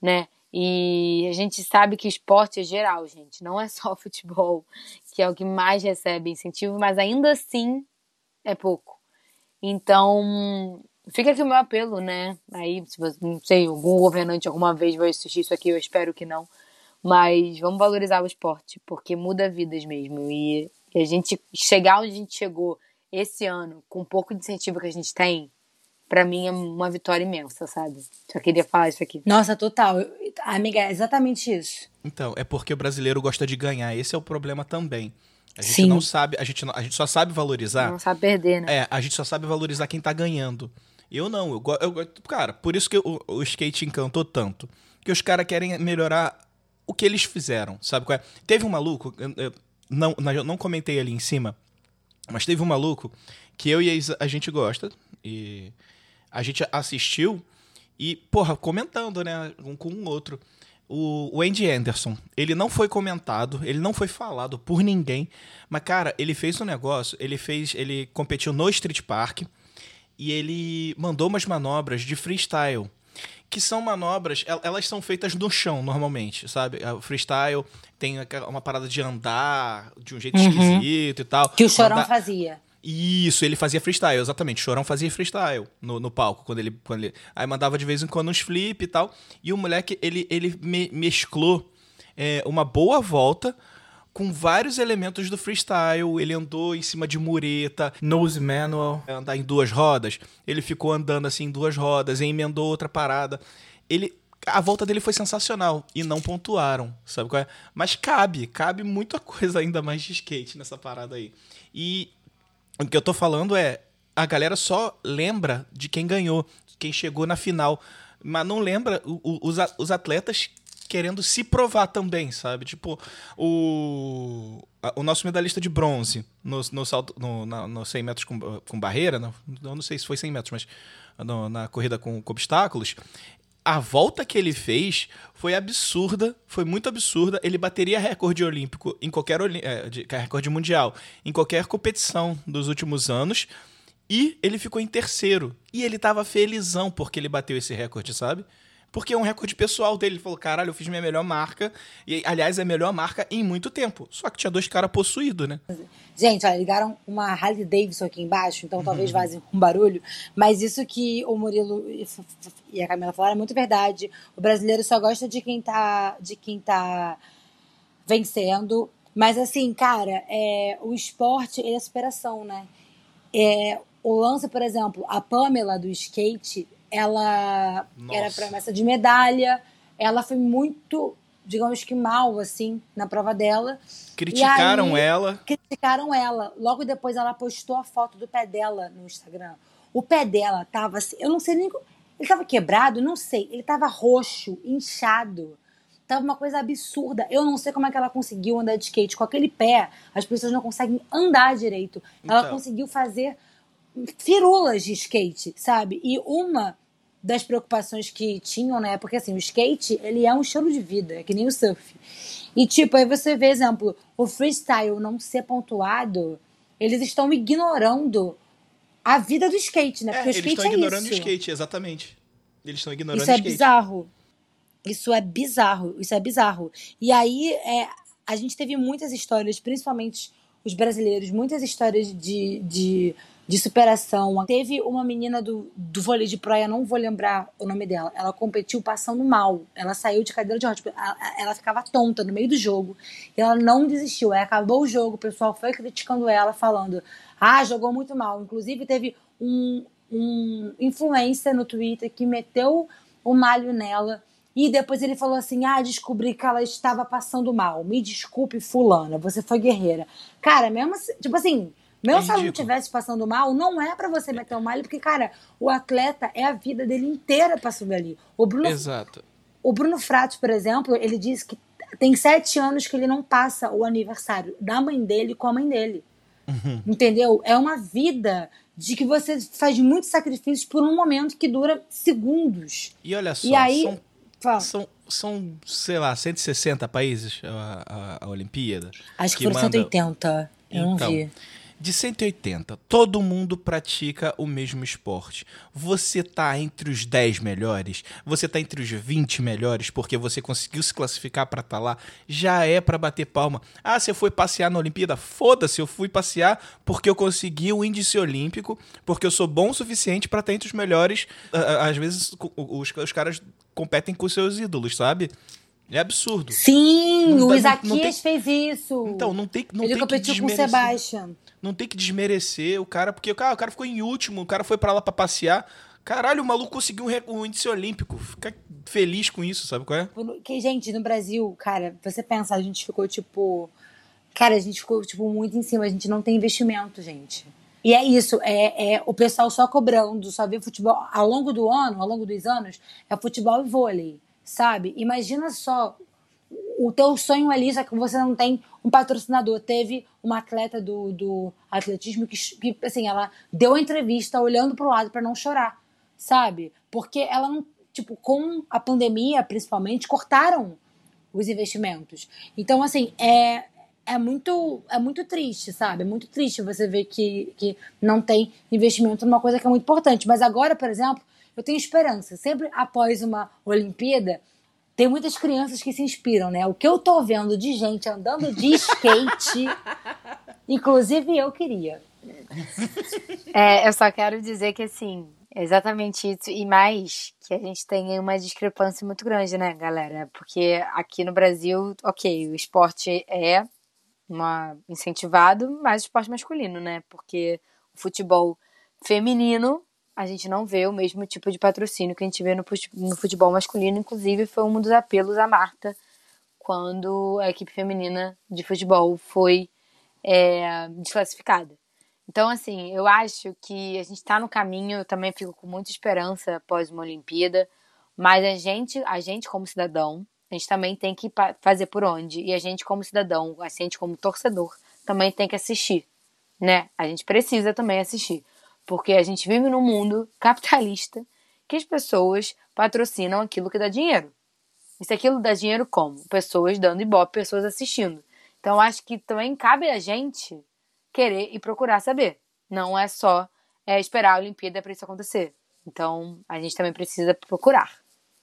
né? E a gente sabe que esporte é geral, gente, não é só futebol, que é o que mais recebe incentivo, mas ainda assim é pouco. Então, fica aqui o meu apelo, né? Aí, se você, não sei, algum governante alguma vez vai assistir isso aqui, eu espero que não. Mas vamos valorizar o esporte, porque muda vidas mesmo. E, e a gente chegar onde a gente chegou esse ano, com um pouco de incentivo que a gente tem, para mim é uma vitória imensa, sabe? Só queria falar isso aqui. Nossa, total. Amiga, é exatamente isso. Então, é porque o brasileiro gosta de ganhar. Esse é o problema também. A gente Sim. não sabe, a gente, não- a gente só sabe valorizar. Não sabe perder, né? É, a gente só sabe valorizar quem tá ganhando. Eu não, eu, go- eu go- cara, por isso que o, o skate encantou tanto. Que os caras querem melhorar o que eles fizeram, sabe qual é? Teve um maluco, eu, eu não, não- eu não comentei ali em cima, mas teve um maluco que eu e a, Isa, a gente gosta, e a gente assistiu e, porra, comentando, né, um com o outro. O, o Andy Anderson, ele não foi comentado, ele não foi falado por ninguém, mas, cara, ele fez um negócio, ele fez, ele competiu no Street Park e ele mandou umas manobras de freestyle, que são manobras, el- elas são feitas no chão, normalmente, sabe? O freestyle tem uma parada de andar de um jeito esquisito e tal. Que o Chorão Andar- fazia. isso, ele fazia freestyle, exatamente. Chorão fazia freestyle no, no palco, quando ele, quando ele. Aí mandava de vez em quando uns flip e tal. E o moleque, ele, ele me- mesclou é, uma boa volta com vários elementos do freestyle. Ele andou em cima de mureta, Nose Manual. andar em duas rodas. Ele ficou andando assim em duas rodas, e emendou outra parada. Ele. A volta dele foi sensacional e não pontuaram, sabe qual é? Mas cabe, cabe muita coisa ainda mais de skate nessa parada aí. E o que eu tô falando é, a galera só lembra de quem ganhou, quem chegou na final, mas não lembra os atletas querendo se provar também, sabe? Tipo, o, o nosso medalhista de bronze no, no, salto, no, na- no 100 metros com, com barreira, não, não sei se foi 100 metros, mas no- na corrida com, com obstáculos, a volta que ele fez foi absurda, foi muito absurda. Ele bateria recorde olímpico em qualquer eh, de- recorde mundial em qualquer competição dos últimos anos. E ele ficou em terceiro. E ele tava felizão porque ele bateu esse recorde, sabe? Porque é um recorde pessoal dele. Ele falou: caralho, eu fiz minha melhor marca. E, aliás, é a melhor marca em muito tempo. Só que tinha dois caras possuídos, né? Gente, olha, ligaram uma Harley Davidson aqui embaixo, então talvez Uhum. vaze um barulho. Mas isso que o Murilo e a Camila falaram é muito verdade. O brasileiro só gosta de quem tá, de quem tá vencendo. Mas assim, cara, é, o esporte ele é superação, né? É, o lance, por exemplo, a Pamela do skate, ela Nossa. era promessa de medalha. Ela foi muito, digamos que mal, assim, na prova dela. Criticaram aí- ela. criticaram ela. Logo depois ela postou a foto do pé dela no Instagram. O pé dela tava assim, eu não sei nem. Ele tava quebrado? Não sei. Ele tava roxo, inchado. Tava uma coisa absurda. Eu não sei como é que ela conseguiu andar de skate. Com aquele pé, as pessoas não conseguem andar direito. Ela Então. conseguiu fazer firulas de skate, sabe? E uma das preocupações que tinham, né? Porque assim, o skate, ele é um estilo de vida, é que nem o surf. E tipo, aí você vê, exemplo, o freestyle não ser pontuado, eles estão ignorando a vida do skate, né? É, Porque o eles skate estão é ignorando isso. o skate, exatamente. Eles estão ignorando Isso o é skate. bizarro. Isso é bizarro. Isso é bizarro. E aí, é, a gente teve muitas histórias, principalmente os brasileiros, muitas histórias de, de, de superação. Teve uma menina do, do vôlei de praia, não vou lembrar o nome dela. Ela competiu passando mal. Ela saiu de cadeira de rodas. Ela, ela ficava tonta no meio do jogo. E ela não desistiu. Aí acabou o jogo, o pessoal foi criticando ela, falando: ah, jogou muito mal. Inclusive, teve um, um influencer no Twitter que meteu o malho nela. E depois ele falou assim: Ah, descobri que ela estava passando mal. Me desculpe, fulana, você foi guerreira. Cara, mesmo assim, tipo assim, mesmo É se ela não estivesse passando mal, não é pra você meter o malho, porque, cara, o atleta é a vida dele inteira passando ali. O Bruno, Exato. o Bruno Fratos, por exemplo, ele disse que tem sete anos que ele não passa o aniversário da mãe dele com a mãe dele. Uhum. Entendeu? É uma vida de que você faz muitos sacrifícios por um momento que dura segundos. E olha só, E aí. são Fala. são, são, sei lá, 160 países a, a, a Olimpíada. Acho que, que foram manda- 180. Eu não Então, vi. De 180, todo mundo pratica o mesmo esporte. Você tá entre os 10 melhores, você tá entre os 20 melhores porque você conseguiu se classificar pra estar lá, já é pra bater palma. Ah, você foi passear na Olimpíada? Foda-se, eu fui passear porque eu consegui o índice olímpico, porque eu sou bom o suficiente pra estar entre os melhores. Às vezes os, os caras competem com seus ídolos, sabe? É absurdo. Sim, Não o Isaquias não tem- fez isso. Então, não tem, não Ele tem que competiu com o Sebastian. Não tem que desmerecer o cara, porque cara, o cara ficou em último, o cara foi pra lá pra passear. Caralho, o maluco conseguiu um um índice olímpico. Fica feliz com isso, sabe qual é? Que, gente, no Brasil, cara, você pensa, a gente ficou tipo. Cara, a gente ficou, tipo, muito em cima. A gente não tem investimento, gente. E é isso, é, é o pessoal só cobrando, só vê futebol. Ao longo do ano, ao longo dos anos, é futebol e vôlei, sabe? Imagina só o teu sonho ali, já que você não tem um patrocinador. Teve uma atleta do, do atletismo que, que, assim, ela deu a entrevista olhando pro lado para não chorar, sabe? Porque ela não, tipo, com a pandemia, principalmente, cortaram os investimentos. Então, assim, é, é muito é muito triste, sabe? É muito triste você ver que, que não tem investimento numa coisa que é muito importante. Mas agora, por exemplo, eu tenho esperança. Sempre após uma Olimpíada, tem muitas crianças que se inspiram, né? O que eu tô vendo de gente andando de skate, inclusive eu queria. É, eu só quero dizer que, assim, é exatamente isso. E mais, que a gente tem uma discrepância muito grande, né, galera? Porque aqui no Brasil, ok, o esporte é uma, incentivado, mas o esporte masculino, né? Porque o futebol feminino, a gente não vê o mesmo tipo de patrocínio que a gente vê no, no futebol masculino. Inclusive, foi um dos apelos à Marta quando a equipe feminina de futebol foi é, desclassificada. Então, assim, eu acho que a gente está no caminho, eu também fico com muita esperança após uma Olimpíada, mas a gente, a gente como cidadão, a gente também tem que fazer por onde. E a gente como cidadão, a gente como torcedor, também tem que assistir, né? A gente precisa também assistir, porque a gente vive num mundo capitalista que as pessoas patrocinam aquilo que dá dinheiro. E se aquilo dá dinheiro como? Pessoas dando ibope, pessoas assistindo. Então, acho que também cabe a gente querer e procurar saber. Não é só é, esperar a Olimpíada para isso acontecer. Então, a gente também precisa procurar.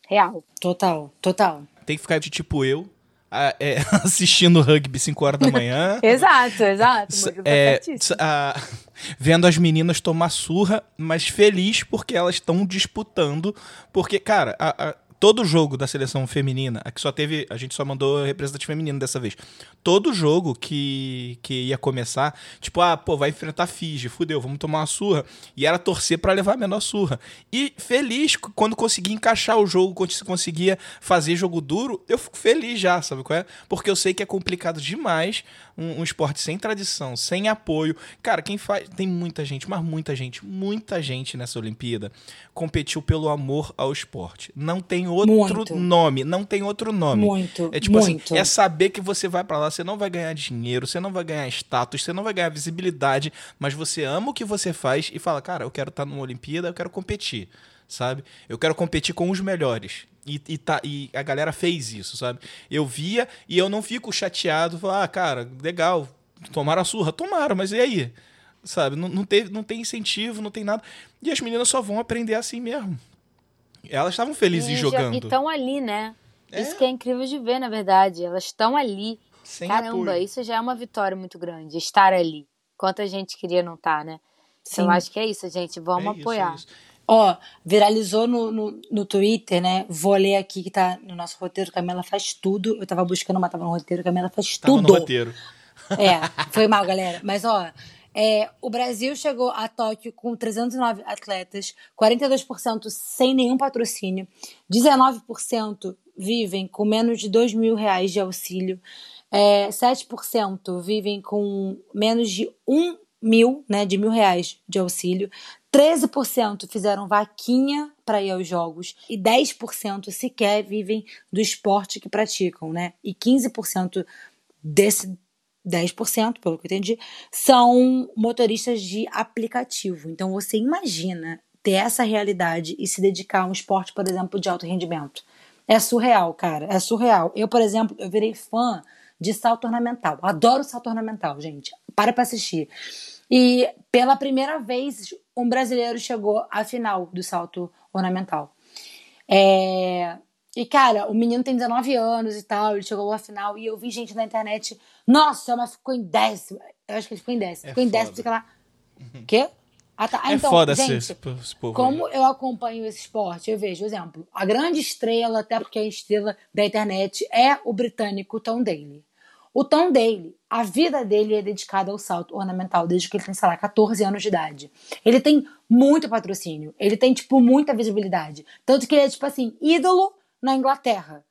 Real. Total, total. Tem que ficar de tipo eu, a- é, assistindo rugby 5 horas da manhã. Exato, exato. É, a- vendo as meninas tomar surra, mas feliz porque elas estão disputando. Porque, cara, a- a- todo jogo da seleção feminina, aqui só teve. A gente só mandou representante feminino dessa vez. Todo jogo que, que ia começar, tipo, ah, pô, vai enfrentar Fiji, fudeu, vamos tomar uma surra. E era torcer pra levar a menor surra. E feliz quando conseguia encaixar o jogo, quando se conseguia fazer jogo duro, eu fico feliz já, sabe qual é? Porque eu sei que é complicado demais um, um esporte sem tradição, sem apoio. Cara, quem faz. Tem muita gente, mas muita gente, muita gente nessa Olimpíada competiu pelo amor ao esporte. Não tem outro Muito. nome, não tem outro nome. Muito, É tipo muito. assim, é saber que você vai pra lá, você não vai ganhar dinheiro, você não vai ganhar status, você não vai ganhar visibilidade, mas você ama o que você faz e fala, cara, eu quero estar numa Olimpíada, eu quero competir, sabe? Eu quero competir com os melhores. E, e, tá, e a galera fez isso, sabe? Eu via e eu não fico chateado, falar, ah, cara, legal, tomaram a surra, tomaram, mas e aí? Sabe? Não, não, teve, não tem incentivo, não tem nada. E as meninas só vão aprender assim mesmo. Elas estavam felizes E jogando. E estão ali, né? É. Isso que é incrível de ver, na verdade. Elas estão ali. Sem Caramba, apoio. isso já é uma vitória muito grande. Estar ali. Quanta gente queria não estar, né? Então, Sim. acho que é isso, gente. Vamos É isso, apoiar. é isso. Ó, viralizou no, no, no Twitter, né? Vou ler aqui que tá no nosso roteiro. Camila faz tudo. Eu tava buscando, mas tava no roteiro. Camila faz Tava tudo. no roteiro. É, foi mal, galera. Mas, ó, é, o Brasil chegou a Tóquio com 309 atletas, 42% sem nenhum patrocínio, 19% vivem com menos de 2 mil reais de auxílio, é, 7% vivem com menos de 1 mil, né, de mil reais de auxílio, 13% fizeram vaquinha para ir aos jogos e 10% sequer vivem do esporte que praticam, né? E 15% desse 10%, pelo que eu entendi, são motoristas de aplicativo. Então você imagina ter essa realidade e se dedicar a um esporte, por exemplo, de alto rendimento. É surreal, cara. É surreal. Eu, por exemplo, eu virei fã de salto ornamental. Adoro salto ornamental, gente. Para pra assistir. E pela primeira vez, um brasileiro chegou à final do salto ornamental. É... E, cara, o menino tem 19 anos e tal, ele chegou à final e eu vi gente na internet, nossa, mas ficou em décimo. Eu acho que ele ficou em décimo. É ficou em décimo, fica lá. Quê? Ah, tá. Ah, é então, foda gente, esse, esse povo. como eu acompanho esse esporte, eu vejo, exemplo, a grande estrela, até porque é a estrela da internet, é o britânico Tom Daley. O Tom Daley, a vida dele é dedicada ao salto ornamental desde que ele tem, sei lá, 14 anos de idade. Ele tem muito patrocínio, ele tem, tipo, muita visibilidade. Tanto que ele é, tipo assim, ídolo na Inglaterra.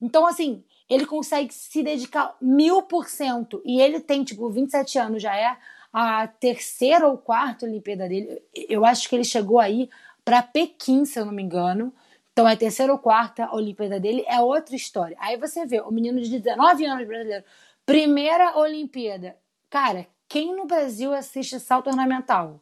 Então, assim, ele consegue se dedicar mil por cento. E ele tem, tipo, 27 anos, já é a terceira ou quarta Olimpíada dele. Eu acho que ele chegou aí para Pequim, se eu não me engano. Então, é a terceira ou quarta Olimpíada dele, é outra história. Aí você vê o menino de 19 anos brasileiro, primeira Olimpíada. Cara, quem no Brasil assiste salto ornamental?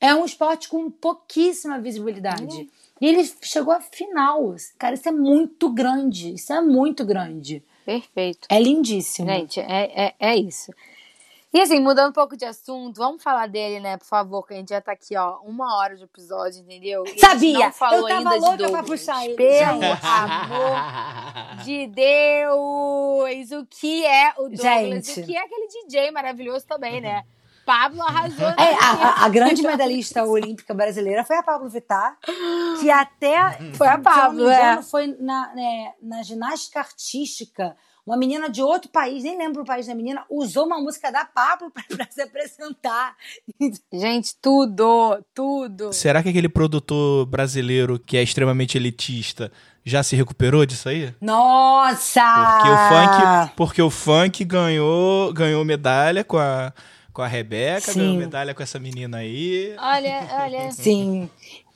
É um esporte com pouquíssima visibilidade. E ele chegou à final. Cara, isso é muito grande. Isso é muito grande. Perfeito. É lindíssimo. Gente, é, é, é isso. E assim, mudando um pouco de assunto, vamos falar dele, né, por favor, que a gente já tá aqui, ó, uma hora de episódio, entendeu? E Sabia! Não falou Eu tava ainda de louca pra puxar ele. Pelo amor de Deus! O que é o Douglas? Gente. O que é aquele DJ maravilhoso também, né? Pablo arrasou. É, a, a- a grande medalhista olímpica brasileira foi a Pablo Vittar, que até Foi a Pablo, é. foi na, né, na ginástica artística. Uma menina de outro país, nem lembro o país da menina, usou uma música da Pablo pra, pra se apresentar. Gente, tudo, tudo. Será que aquele produtor brasileiro que é extremamente elitista já se recuperou disso aí? Nossa! Porque o funk, porque o funk ganhou, ganhou medalha com a, com a Rebeca, Sim. ganhou medalha com essa menina aí. Olha, olha. Sim.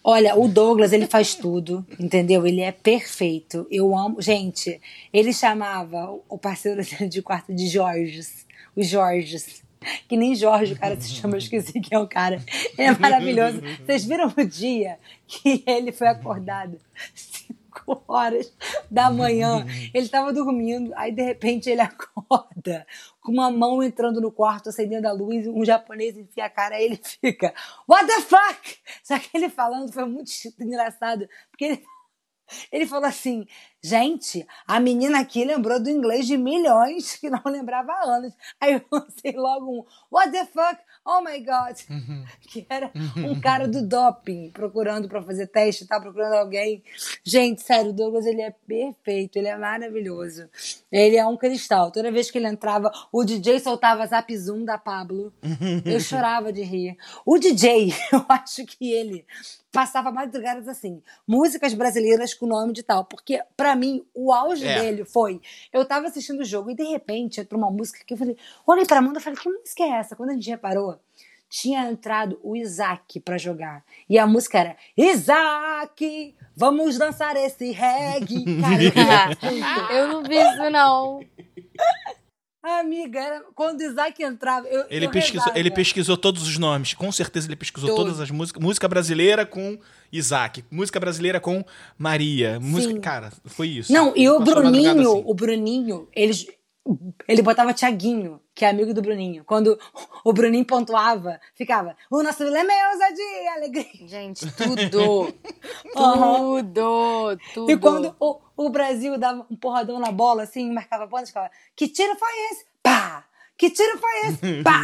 Olha, o Douglas, ele faz tudo, entendeu? Ele é perfeito. Eu amo. Gente, ele chamava o parceiro dele de quarto de Jorges. Os Jorges. Que nem Jorge o cara se chama, eu esqueci quem é o cara. Ele é maravilhoso. Vocês viram o dia que ele foi acordado? Cinco horas da manhã. Ele tava dormindo, aí de repente ele acorda com uma mão entrando no quarto, acendendo a luz, um japonês enfia a cara, aí ele fica, What the fuck? Só que ele falando foi muito engraçado, porque ele, ele falou assim, gente, a menina aqui lembrou do inglês de milhões que não lembrava há anos. Aí eu lancei logo um, What the fuck? Oh my God! Que era um cara do doping, procurando pra fazer teste, tá procurando alguém. Gente, sério, o Douglas, ele é perfeito, ele é maravilhoso. Ele é um cristal. Toda vez que ele entrava, o DJ soltava Zap Zoom da Pablo. Eu chorava de rir. O DJ, eu acho que ele passava madrugadas assim, músicas brasileiras com nome de tal, porque pra mim o auge É. dele foi, eu tava assistindo o jogo e de repente entrou uma música que eu falei, olhei pra Amanda e falei, que música é essa? Quando a gente reparou, tinha entrado o Isaac pra jogar. E a música era Isaac, vamos dançar esse reggae. Cara, eu não vi isso, não. Amiga, era, quando o Isaac entrava, eu, Ele eu pesquisou, rezava. ele pesquisou todos os nomes. Com certeza ele pesquisou Todos. todas as músicas. Música brasileira com Isaac. Música brasileira com Maria. Música, Sim. cara, foi isso. Não, e o Bruninho, assim. o Bruninho, ele, ele botava Tiaguinho, que é amigo do Bruninho. Quando o Bruninho pontuava, ficava, o nosso lema é ousadia, alegria. Gente, tudo. Tudo, tudo. E quando o, o Brasil dava um porradão na bola, assim, marcava pontos, ficava, que tiro foi esse? Pá! Que tiro foi esse? Pá!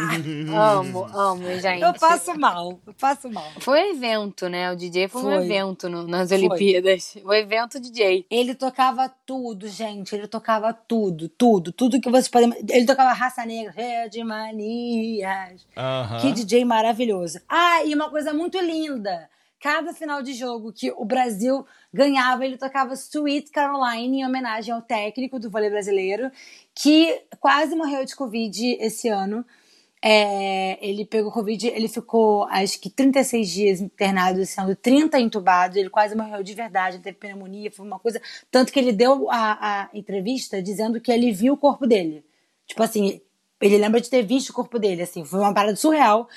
Amo, amo, gente. Eu passo mal, eu passo mal. Foi um evento, né? O DJ foi, um Foi. evento no- nas Foi. Olimpíadas. O evento DJ. Ele tocava tudo, gente. Ele tocava tudo, tudo, tudo que vocês podem. Ele tocava raça negra, de manias. Aham. Que DJ maravilhoso. Ah, e uma coisa muito linda. Cada final de jogo que o Brasil ganhava, ele tocava Sweet Caroline em homenagem ao técnico do vôlei brasileiro, que quase morreu de Covid esse ano. É, ele pegou Covid, ele ficou acho que 36 dias internado, sendo 30 entubados, ele quase morreu de verdade, teve pneumonia, foi uma coisa. Tanto que ele deu a, a entrevista dizendo que ele viu o corpo dele. Tipo assim, ele lembra de ter visto o corpo dele, assim, foi uma parada surreal.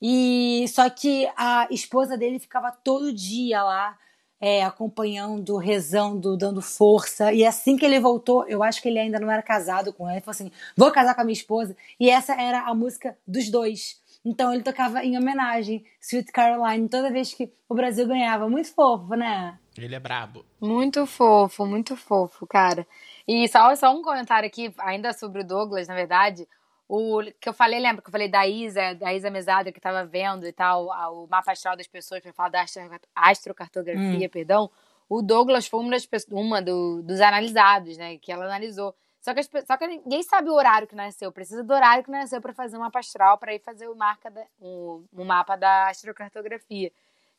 E só que a esposa dele ficava todo dia lá é, acompanhando, rezando, dando força. E assim que ele voltou, eu acho que ele ainda não era casado com ela. Ele falou assim: vou casar com a minha esposa. E essa era a música dos dois. Então ele tocava em homenagem, Sweet Caroline, toda vez que o Brasil ganhava. Muito fofo, né? Ele é brabo. Muito fofo, muito fofo, cara. E só, só um comentário aqui, ainda sobre o Douglas, na verdade. O que eu falei, lembra que eu falei da Isa, da Isa Mesada, que tava vendo e tal, o mapa astral das pessoas, pra falar da astro- astrocartografia, perdão. O Douglas foi uma, das, uma do- dos analisados, né? Que ela analisou. Só que, as só que ninguém sabe o horário que nasceu. Precisa do horário que nasceu pra fazer um mapa astral, pra ir fazer o, marca da, o, o mapa da astrocartografia.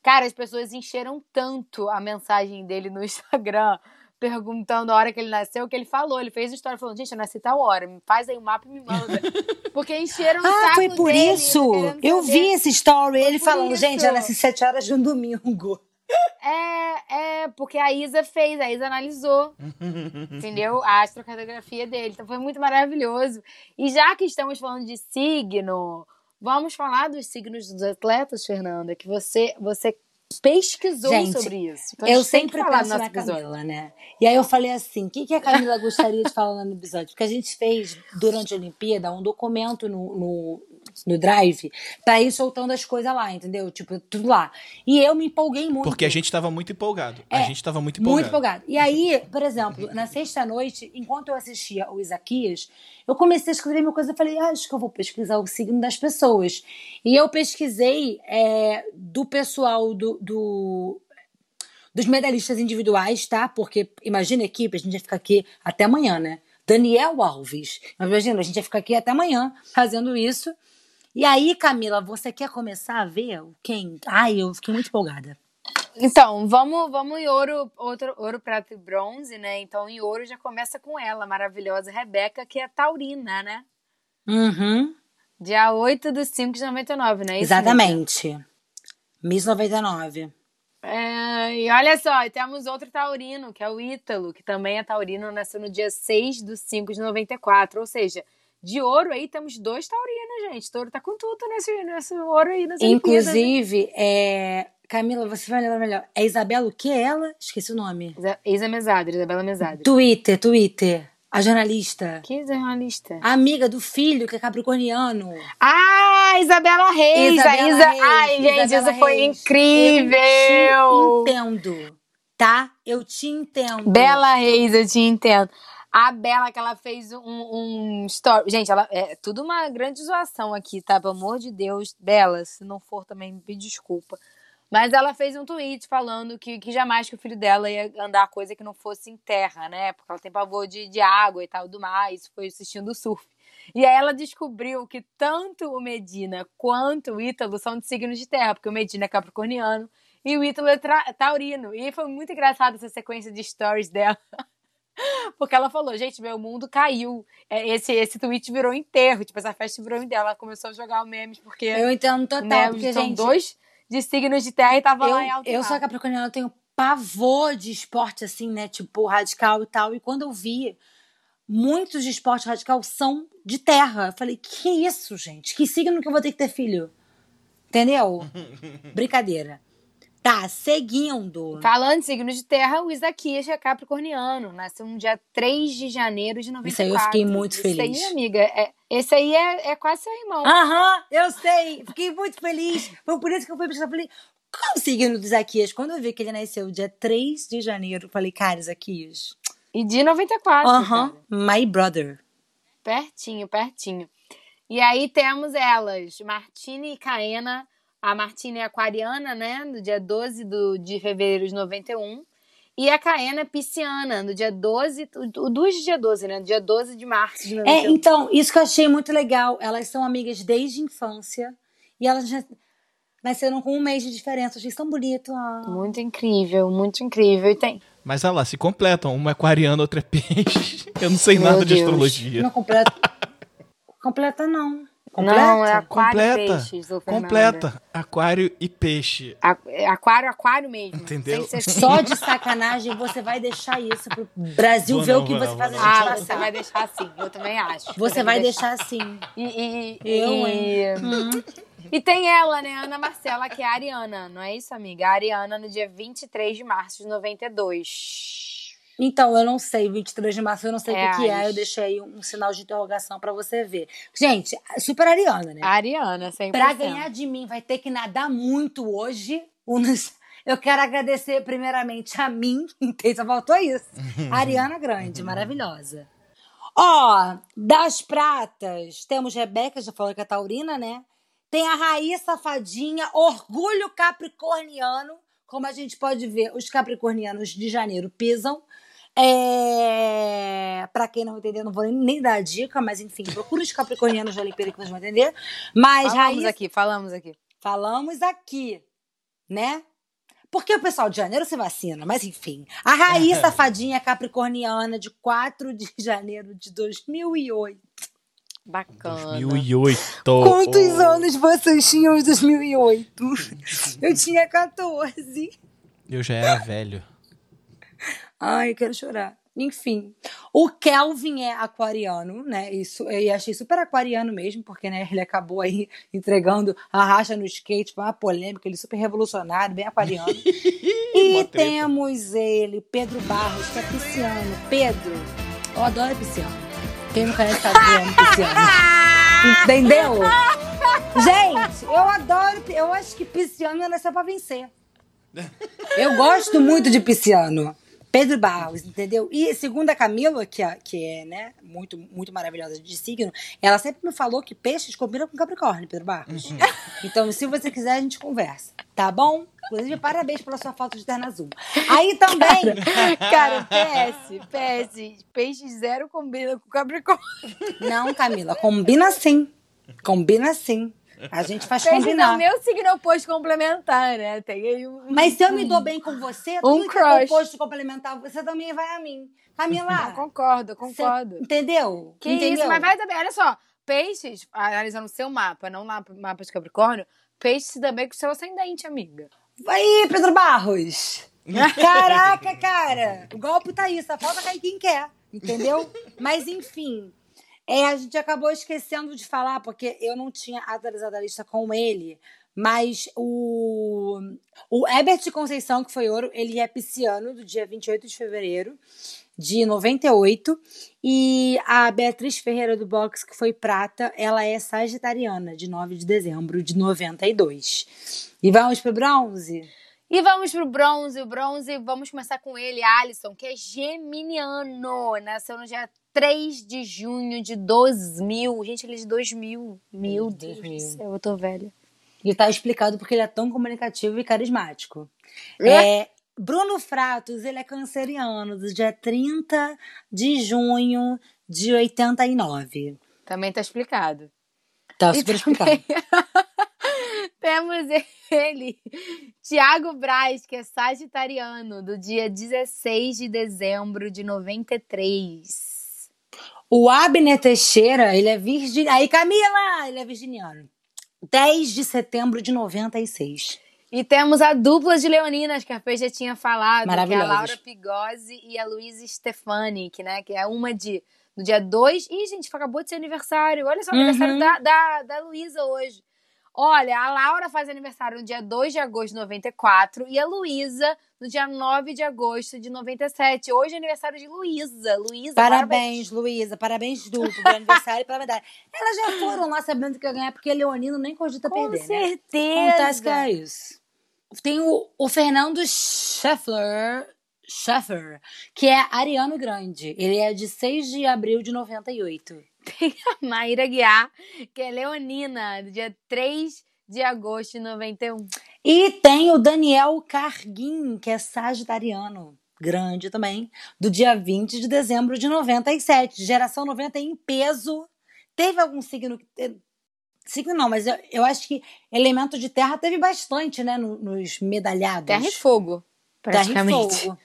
Cara, as pessoas encheram tanto a mensagem dele no Instagram, perguntando a hora que ele nasceu, que ele falou. Ele fez história falando, gente, eu nasci tal hora, me faz aí o mapa e me manda. Porque encheram o Ah, foi por dele, isso. querendo Eu saber. vi esse story, Foi ele falando, isso. gente, já nasci sete horas de um domingo. É, é, porque a Isa fez, a Isa analisou, entendeu? A astrocartografia dele. Então foi muito maravilhoso. E já que estamos falando de signo, vamos falar dos signos dos atletas, Fernanda, que você, você pesquisou Gente, sobre isso. Então, eu sempre no na. Camila, né? E aí eu falei assim, o que, que a Camila gostaria de falar no episódio? Porque a gente fez, durante a Olimpíada, um documento no, no, no Drive pra ir soltando as coisas lá, entendeu? Tipo, tudo lá. E eu me empolguei muito. Porque a gente tava muito empolgado. a É, gente tava muito empolgado. Muito empolgado. E aí, por exemplo, na sexta-noite, enquanto eu assistia o Isaquias, eu comecei a escrever minha coisa e falei, ah, acho que eu vou pesquisar o signo das pessoas. E eu pesquisei é, do pessoal do, do- dos medalhistas individuais, tá? Porque imagina a equipe, a gente vai ficar aqui até amanhã, né? Daniel Alves. Imagina, a gente vai ficar aqui até amanhã fazendo isso. E aí, Camila, você quer começar a ver quem? Ai, eu fiquei muito empolgada. Então, vamos, vamos em ouro, outro, ouro, prata e bronze, né? Então, em ouro já começa com ela, a maravilhosa Rebeca, que é taurina, né? Uhum. Dia 8 de 5 de 99, né? Exatamente. Miss 99. É, e olha só, temos outro taurino, que é o Ítalo, que também é taurino, nasceu no dia 6 de 5 de 94. Ou seja, de ouro aí temos dois taurinos, gente. Touro tá com tudo nesse, nesse ouro aí, Olimpíadas? Inclusive, é... Camila, você vai lembrar melhor. É Isabela o que ela? Esqueci o nome. Isa- Mesadre, Isabela Mesadre. Twitter, Twitter. A jornalista. Que jornalista? A amiga do filho, que é capricorniano. Ah, Isabela Reis! Isabela Isa... Reis, Ai, gente, Isabela isso foi Reis. incrível! Eu te entendo, tá? Eu te entendo. Bela Reis, eu te entendo. A Bela, que ela fez um, um story. Gente, ela é tudo uma grande zoação aqui, tá? Pelo amor de Deus. Bela, se não for também, me desculpa. Mas ela fez um tweet falando que, que jamais que o filho dela ia andar coisa que não fosse em terra, né? Porque ela tem pavor de, de água e tal, do mar. Isso foi assistindo surf. E aí ela descobriu que tanto o Medina quanto o Ítalo são de signos de terra, porque o Medina é capricorniano e o Ítalo é taurino. E foi muito engraçado essa sequência de stories dela. Porque ela falou, gente, meu mundo caiu. É, Esse, esse tweet virou enterro. Tipo, essa festa virou enterro. Ela começou a jogar memes, porque Eu entendo total, né, porque, são gente, dois de signos de terra e tava eu, lá em alto eu sou capricorniana, eu tenho pavor de esporte assim, né? Tipo, radical e tal. E quando eu vi, muitos de esporte radical são de terra. Eu falei, que isso, gente? Que signo que eu vou ter que ter filho? Entendeu? Brincadeira. Tá, seguindo. Falando de signos de terra, o Isaquias é capricorniano. Nasceu no dia 3 de janeiro de 94. Isso aí eu fiquei muito Esse feliz. aí, amiga, é, esse aí é, é quase seu irmão. Aham, eu sei. Fiquei muito feliz. Foi por isso que eu fui pesquisar. Falei, qual o signo do Isaquias? Quando eu vi que ele nasceu dia 3 de janeiro, eu falei, cara, Isaquias. E de 94. Aham, cara. my brother. Pertinho, pertinho. E aí temos elas, Martine e Caena. A Martine é aquariana, né? No dia 12 do, de fevereiro de 91. E a Caena é pisciana, no dia 12. O duas de dia 12, né? Dia 12 de março de É, 91. então, isso que eu achei muito legal. Elas são amigas desde a infância. E elas já nasceram com um mês de diferença. Eu achei tão bonito. Ah. Muito incrível, muito incrível. E tem. Mas olha lá, se completam. Uma é aquariana, outra é peixe. Eu não sei Meu nada de Deus. astrologia. Não completa. completa, não. Completa? Não, é aquário Completa. peixes, ô, Fernanda. Completa. Aquário e peixe. A- é aquário, aquário mesmo. Entendeu? Só de sacanagem você vai deixar isso pro Brasil Vou ver não, o que você não, faz a vou gente Ah, passar. você vai deixar assim. Eu também acho. Você vai deixar assim. E, e, Eu, e, E tem ela, né, Ana Marcela, que é a Ariana, não é isso, amiga? A Ariana no dia 23 de março de 92. Então, eu não sei, 23 de março, eu não sei o É que, que é. Eu deixei aí um sinal de interrogação pra você ver. Gente, super Ariana, né? A Ariana, 100%. Pra ganhar de mim, vai ter que nadar muito hoje. Eu quero agradecer primeiramente a mim, entende? Só faltou isso. Ariana Grande, maravilhosa. Ó, das pratas, temos Rebeca, já falou que é taurina, né? Tem a Raíssa Safadinha, orgulho capricorniano. Como a gente pode ver, os capricornianos de janeiro pisam. É... Pra quem não entendeu, não vou nem, dar a dica, mas enfim, procura os capricornianos da Olimpíada que vocês vão entender. Mas Falamos Raíssa... aqui, falamos aqui. Falamos aqui, né? Porque o pessoal de janeiro se vacina, mas enfim. A Raíssa Safadinha Capricorniana, de 4 de janeiro de 2008. Bacana. 2008. Quantos anos vocês tinham em 2008? Eu tinha 14. Eu já era velho. Ai, eu quero chorar. Enfim, o Kelvin é aquariano, né? Isso, eu achei super aquariano mesmo, porque né, ele acabou aí entregando a racha no skate, foi uma polêmica, ele super revolucionário, bem aquariano. e temos ele, Pedro Barros, que é pisciano. Pedro, eu adoro pisciano. Quem não conhece eu amo pisciano. Entendeu? Gente, eu adoro, eu acho que pisciano é só pra vencer. Eu gosto muito de pisciano. Pedro Barros, entendeu? E segundo a Camila, que é, que é né, muito, muito maravilhosa de signo, ela sempre me falou que peixes combinam com Capricórnio, Pedro Barros. Então, se você quiser, a gente conversa, tá bom? Inclusive, parabéns pela sua foto de terno azul. Aí também, Cara, PS, PS, peixe zero combina com Capricórnio. não, Camila, combina sim. Combina sim. A gente faz Peixe combinar. é o meu signo oposto complementar, né? Tem aí um... Mas se eu me dou bem com você, Um tudo que é crush. composto complementar, você também vai a mim. Camila, Eu concordo, concordo. entendeu? Que entendeu? isso, mas vai também, olha só. Peixes, analisando o seu mapa, não lá mapa de Capricórnio, peixe se dá bem com o seu ascendente, amiga. Vai, Pedro Barros! Caraca, cara! O golpe tá aí, só falta cair quem quer, entendeu? Mas enfim, é, a gente acabou esquecendo de falar, porque eu não tinha atualizado a lista com ele, mas o, o Herbert Conceição, que foi ouro, ele é pisciano, do dia 28 de fevereiro de 98, e a Beatriz Ferreira do Box, que foi prata, ela é sagitariana, de 9 de dezembro de 92. E vamos pro bronze? E vamos pro bronze. O bronze, vamos começar com ele, Alisson, que é geminiano. Nasceu no dia 3 de junho de 2000. Gente, ele é de 2000. Meu Deus do céu, eu tô velha. E tá explicado porque ele é tão comunicativo e carismático. É, Bruno Fratos, ele é canceriano, do dia 30 de junho de 89. Também tá explicado. Tá E super também- explicado. Temos ele, Tiago Braz, que é sagitariano, do dia 16 de dezembro de 93. O Abner Teixeira, ele é virginiano. Aí, Camila, ele é virginiano. 10 de setembro de 96. E temos a dupla de leoninas que a Fê já tinha falado, que é a. Laura Pigozzi e a Luísa Stefani, que, né, que é uma de no dia 2. Ih, gente, acabou de ser aniversário. Olha só, Uhum. aniversário da, da, da Luísa hoje. Olha, a Laura faz aniversário no dia 2 de agosto de 94 e a Luísa no dia 9 de agosto de 97. Hoje é aniversário de Luísa. Luísa, Parabéns, Luísa. Parabéns duplo pelo aniversário e pela medalha. Elas já foram lá sabendo que ia ganhar, porque Leonino nem cogita Com perder, né? certeza. Acontece que é isso. Tem o, o Fernando Scheffler, Scheffer, que é ariano grande. Ele é de 6 de abril de 98. Maíra Guiar, que é leonina, do dia 3 de agosto de 91. E tem o Daniel Carguin, que é sagitariano, grande também, do dia 20 de dezembro de 97. Geração 90 em peso. Teve algum signo que. Signo não, mas eu, eu acho que elemento de terra teve bastante, né, no- nos medalhados. Terra e fogo, Terra e praticamente. fogo.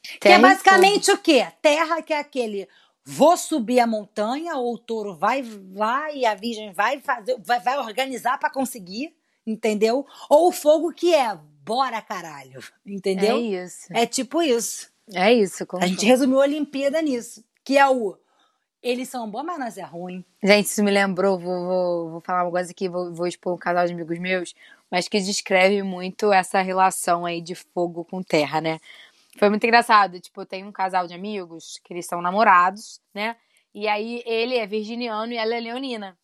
Que Terra é e basicamente o quê? Terra que é aquele vou subir a montanha, ou o touro vai lá e a virgem vai fazer, vai, vai organizar pra conseguir, entendeu? Ou o fogo que é bora caralho, entendeu? É isso. É tipo isso. É isso. A gente resumiu a Olimpíada nisso, que é o Eles são bons, mas nós é ruim. Gente, isso me lembrou, vou, vou, vou falar uma coisa aqui, vou, vou expor um casal de amigos meus, mas que descreve muito essa relação aí de fogo com terra, né? Foi muito engraçado. Tipo, tem um casal de amigos que eles são namorados, né? E aí ele é virginiano e ela é leonina.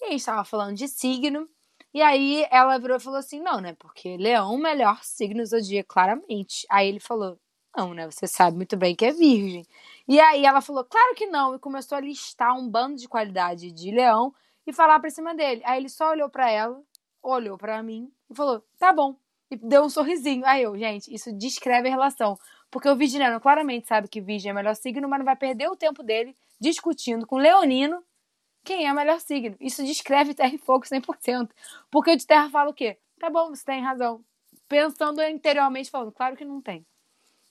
E a gente tava falando de signo. E aí ela virou e falou assim: não, né? Porque leão melhor signo do zodíaco, claramente. Aí ele falou: não, né? Você sabe muito bem que é virgem. E aí ela falou: claro que não. E começou a listar um bando de qualidade de leão e falar pra cima dele. Aí ele só olhou pra ela, olhou pra mim e falou: tá bom. E deu um sorrisinho. Aí eu, gente, isso descreve a relação. Porque o virginiano claramente sabe que virgem é o melhor signo, mas não vai perder o tempo dele discutindo com leonino quem é o melhor signo. Isso descreve terra e fogo 100%. Porque o de terra fala o quê? Tá bom, você tem razão. Pensando interiormente, falando, claro que não tem.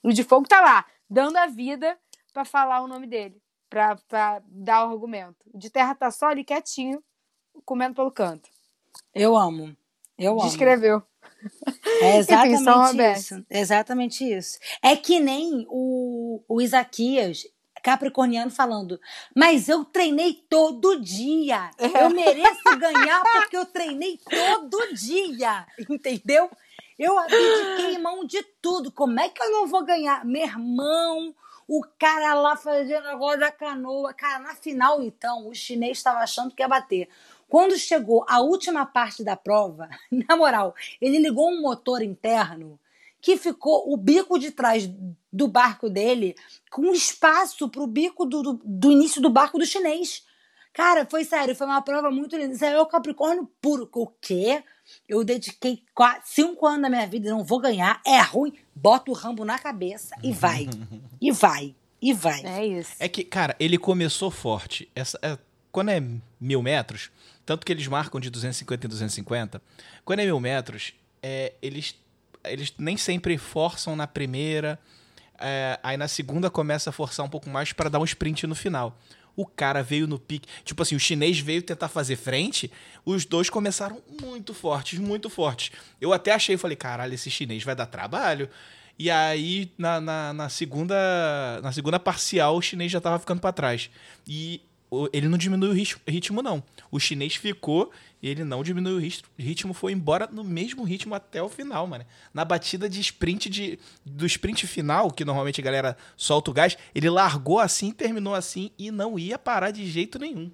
O de fogo tá lá, dando a vida para falar o nome dele, para dar o argumento. O de terra tá só ali quietinho, comendo pelo canto. Eu amo. Eu amo. Descreveu. É exatamente Enfim, isso. Exatamente isso. É que nem o, o Isaquias capricorniano falando, mas eu treinei todo dia. Eu mereço ganhar porque eu treinei todo dia. Entendeu? Eu abdiquei mão de tudo. Como é que eu não vou ganhar? Meu irmão, o cara lá fazendo agora da canoa. Cara, na final, então, o chinês estava achando que ia bater. Quando chegou a última parte da prova, na moral, ele ligou um motor interno que ficou o bico de trás do barco dele com espaço para o bico do, do, do, início do barco do chinês. Cara, foi sério, foi uma prova muito linda. Isso é o Capricórnio puro. O quê? Eu dediquei quatro, cinco anos da minha vida, não vou ganhar, é ruim, bota o rambo na cabeça e vai. e vai. E vai. É isso. É que, cara, ele começou forte. Essa, é, quando é mil metros, tanto que eles marcam de 250 em 250, quando é mil metros, é, eles, eles nem sempre forçam na primeira, é, aí na segunda começa a forçar um pouco mais para dar um sprint no final. O cara veio no pique. Tipo assim, o chinês veio tentar fazer frente. Os dois começaram muito fortes, muito fortes. Eu até achei, falei, caralho, esse chinês vai dar trabalho. E aí, na, na, na segunda na segunda parcial, o chinês já tava ficando para trás. E ele não diminuiu o ritmo, não. O chinês ficou e ele não diminuiu o ritmo. O foi embora no mesmo ritmo até o final, mano. Na batida de sprint de, do sprint final, que normalmente a galera solta o gás, ele largou assim, terminou assim e não ia parar de jeito nenhum.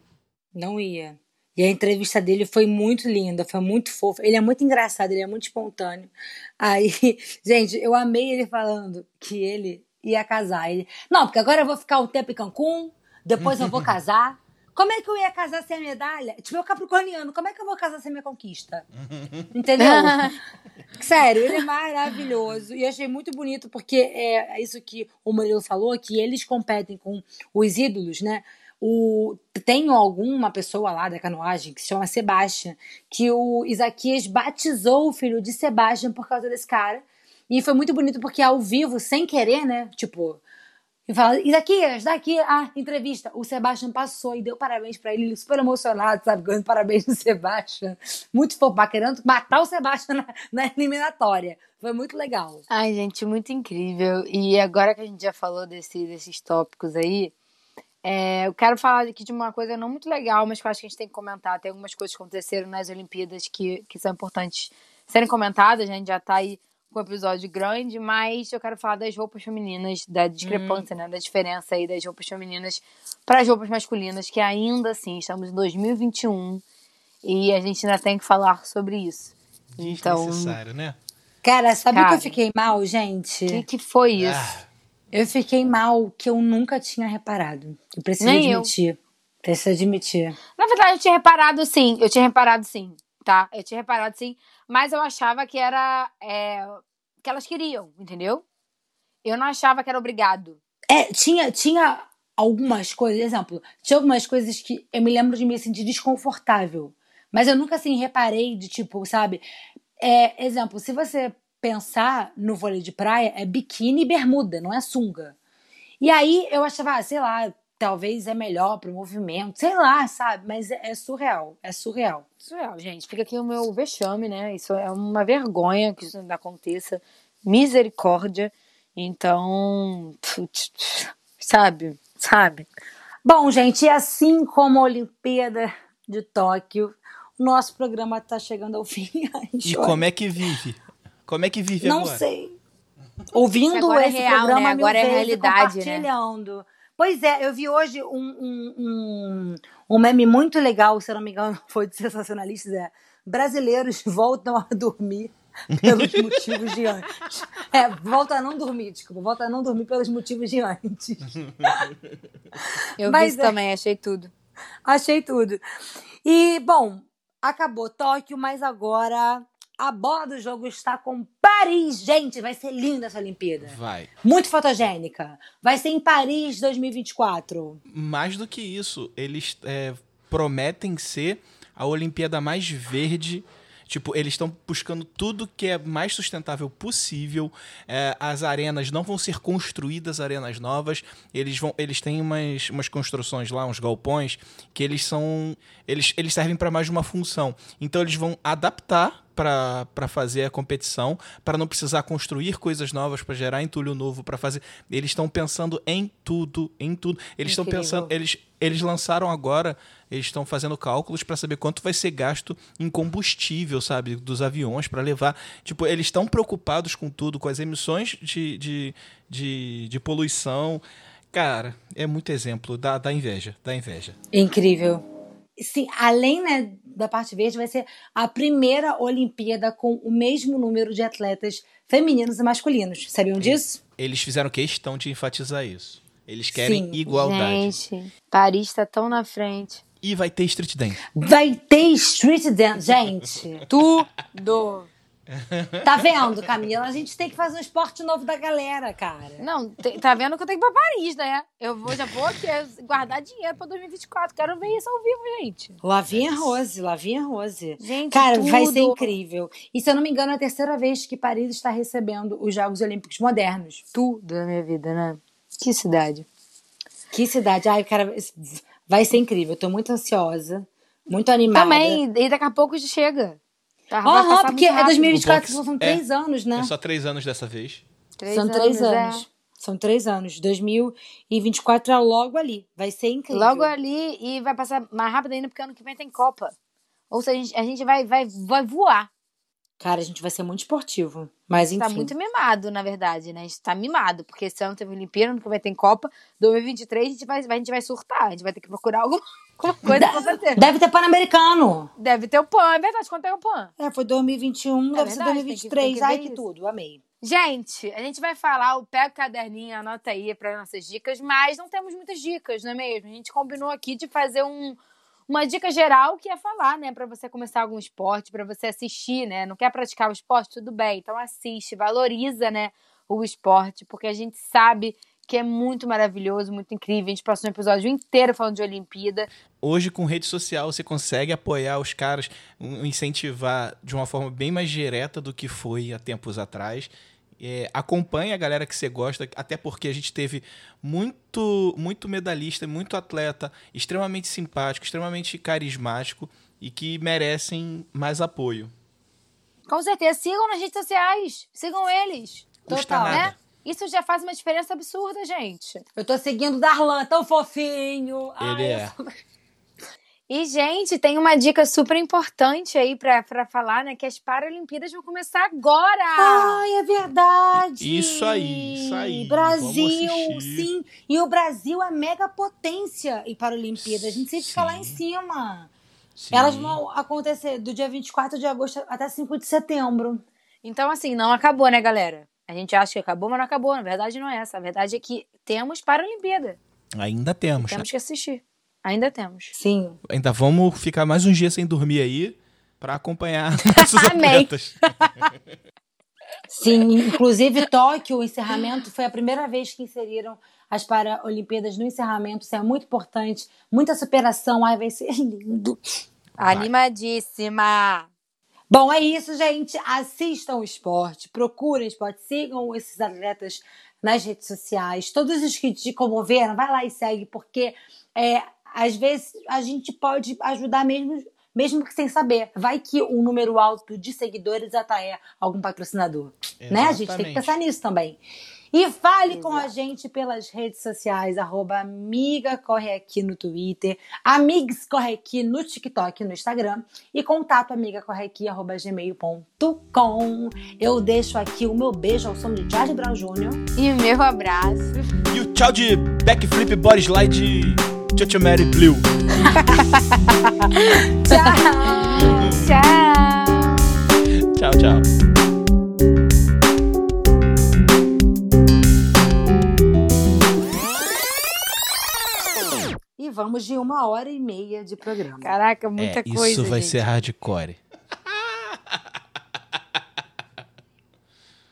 Não ia. E a entrevista dele foi muito linda, foi muito fofa. Ele é muito engraçado, ele é muito espontâneo. Aí, gente, eu amei ele falando que ele ia casar. Ele, não, porque agora eu vou ficar um tempo em Cancún, depois eu vou casar. Como é que eu ia casar sem a medalha? Tipo, eu capricorniano, como é que eu vou casar sem minha conquista? Entendeu? Sério, ele é maravilhoso. E achei muito bonito, porque é isso que o Murilo falou, que eles competem com os ídolos, né? O, tem alguma pessoa lá da canoagem que se chama Sebastian, que o Isaquias batizou o filho de Sebastian por causa desse cara. E foi muito bonito porque ao vivo, sem querer, né? Tipo, e fala, Isaquias, daqui a entrevista. O Sebastian passou e deu parabéns para ele, super emocionado, sabe? Ganhando parabéns do Sebastian. Muito fofo, querendo matar o Sebastian na, na, eliminatória. Foi muito legal. Ai, gente, muito incrível. E agora que a gente já falou desse, desses tópicos aí, é, eu quero falar aqui de uma coisa não muito legal, mas que eu acho que a gente tem que comentar. Tem algumas coisas que aconteceram nas Olimpíadas que, que são importantes serem comentadas. A gente já tá aí com um episódio grande, mas eu quero falar das roupas femininas, da discrepância, hum. né? Da diferença aí das roupas femininas para as roupas masculinas, que ainda assim estamos em 2021 e a gente ainda tem que falar sobre isso. Então, necessário, né? Cara, sabe o que eu fiquei mal, gente? O que, que foi isso? Ah. Eu fiquei mal que eu nunca tinha reparado. Eu preciso Nem admitir. Eu. Preciso admitir. Na verdade, eu tinha reparado sim. Eu tinha reparado sim, tá? Eu tinha reparado sim mas eu achava que era. É, que elas queriam, entendeu? Eu não achava que era obrigado. É, tinha, tinha algumas coisas, exemplo, tinha algumas coisas que eu me lembro de me sentir desconfortável. Mas eu nunca assim reparei de tipo, sabe? É, exemplo, se você pensar no vôlei de praia, é biquíni e bermuda, não é sunga. E aí eu achava, ah, sei lá, talvez é melhor para o movimento, sei lá, sabe? Mas é, é, surreal, é surreal. Surreal, gente. Fica aqui o meu vexame, né? Isso é uma vergonha que isso ainda aconteça. Misericórdia. Então, sabe, sabe? Bom, gente, e assim como a Olimpíada de Tóquio, o nosso programa está chegando ao fim. Ai, E como é que vive? Como é que vive Não agora? sei. Ouvindo Agora é esse real, programa né? mil Agora é vezes, realidade, né? Pois é, eu vi hoje um, um, um, um meme muito legal, se eu não me engano, foi de sensacionalistas, é brasileiros voltam a dormir pelos motivos de antes. É, volta a não dormir, desculpa, volta a não dormir pelos motivos de antes. Eu vi Mas isso é. também, achei tudo. Achei tudo. E, bom, acabou Tóquio, mas agora a bola do jogo está com Paris. Gente, vai ser linda essa Olimpíada. Vai. Muito fotogênica. Vai ser em Paris 2024. Mais do que isso, eles é, prometem ser a Olimpíada mais verde. Tipo, eles estão buscando tudo que é mais sustentável possível. É, as arenas não vão ser construídas arenas novas. Eles vão, eles têm umas, umas construções lá, uns galpões que eles são, eles, eles servem para mais de uma função. Então eles vão adaptar para fazer a competição, para não precisar construir coisas novas, para gerar entulho novo, para fazer. Eles estão pensando em tudo, em tudo. Eles estão pensando, eles eles lançaram agora, eles estão fazendo cálculos para saber quanto vai ser gasto em combustível, sabe, dos aviões para levar. Tipo, eles estão preocupados com tudo, com as emissões de, de, de, de poluição. Cara, é muito exemplo da, da inveja, da inveja. Incrível. Sim, além né, da parte verde, vai ser a primeira Olimpíada com o mesmo número de atletas femininos e masculinos. Sabiam disso? Eles fizeram questão de enfatizar isso. Eles querem Sim. igualdade. Gente, Paris tá tão na frente. E vai ter street dance. Vai ter street dance. Gente, Tudo. tá vendo, Camila? A gente tem que fazer um esporte novo da galera, cara. Não, te- tá vendo que eu tenho que ir pra Paris, né? Eu vou, já vou aqui é, guardar dinheiro pra 2024. Quero ver isso ao vivo, gente. Lavinha Rose, Lavinha Rose. Gente, Cara, vai tudo. ser incrível. E se eu não me engano, é a terceira vez que Paris está recebendo os Jogos Olímpicos modernos. Tudo da minha vida, né? Que cidade. Que cidade. Ai, cara, vai ser incrível. Eu tô muito ansiosa, muito animada. Também, e daqui a pouco chega. Aham, passar porque é rápido. 2024, Um pouco- são é. três anos, né? É só três anos dessa vez. Três São três é. anos. São três anos. 2024 é logo ali. Vai ser incrível. Logo ali e vai passar mais rápido ainda, porque ano que vem tem Copa. Ou seja, a gente, a gente vai, vai, vai voar. Cara, a gente vai ser muito esportivo. Mas enfim. Tá muito mimado, na verdade, né? A gente tá mimado, porque esse ano teve Olimpíada, que vem tem Copa. 2023 a gente vai, a gente vai surtar. A gente vai ter que procurar alguma, alguma coisa com certeza. Deve ter Pan-Americano. Deve ter o PAN, é verdade. Quanto é o PAN? É, foi 2021, deve ser verdade, tem que- 2023. tem que Ai, que isso. tudo. Amei. Gente, a gente vai falar, o pega o caderninho, anota aí para nossas dicas, mas não temos muitas dicas, não é mesmo? A gente combinou aqui de fazer um, uma dica geral que é falar, né, para você começar algum esporte, para você assistir, né? Não quer praticar o esporte, tudo bem. Então assiste, valoriza, né, o esporte, porque a gente sabe que é muito maravilhoso, muito incrível. A gente passou um episódio inteiro falando de Olimpíada. Hoje, com rede social, você consegue apoiar os caras, incentivar de uma forma bem mais direta do que foi há tempos atrás. É, acompanhe a galera que você gosta, até porque a gente teve muito, muito medalhista, muito atleta, extremamente simpático, extremamente carismático e que merecem mais apoio. Com certeza, sigam nas redes sociais, sigam eles. Custa Total, nada. Né? Isso já faz uma diferença absurda, gente. Eu tô seguindo o Darlan, tão fofinho. Ele Ai, é. eu E, gente, tem uma dica super importante aí pra, pra falar, né? Que as Paralimpíadas vão começar agora! Ai, é verdade. Isso aí, isso aí. Brasil, sim. E o Brasil é mega potência em Paralimpíadas. A gente sempre fica lá em cima. Sim. Elas vão acontecer do dia 24 de agosto até 5 de setembro. Então, assim, não acabou, né, galera? A gente acha que acabou, mas não acabou. Na verdade, não é essa. A verdade é que temos Paralimpíada. Ainda temos. Temos que assistir. Ainda temos. Sim. Ainda vamos ficar mais uns dias sem dormir aí pra acompanhar nossos atletas. Sim, inclusive Tóquio, o encerramento, foi a primeira vez que inseriram as Paralimpíadas no encerramento. Isso é muito importante. Muita superação. Ai, vai ser lindo. Animadíssima! Bom, é isso, gente. Assistam o esporte, procurem esporte, sigam esses atletas nas redes sociais. Todos os que te comoveram, vai lá e segue, porque é, às vezes a gente pode ajudar mesmo, mesmo que sem saber. Vai que um número alto de seguidores atrai algum patrocinador. Né? A gente tem que Exatamente. pensar nisso também. E fale com a gente pelas redes sociais, arroba Amiga Corre Aqui no Twitter, Amigs Corre Aqui no TikTok e no Instagram, e contato amigacorreaqui, arroba gmail.com. Eu deixo aqui o meu beijo ao som de Charlie Brown Jr. E o meu abraço. E o tchau de backflip body slide Chucha Mary Blue. Tchau! Tchau. Tchau, tchau. E vamos de uma hora e meia de programa. Caraca, muita é, coisa. isso vai gente. ser hardcore.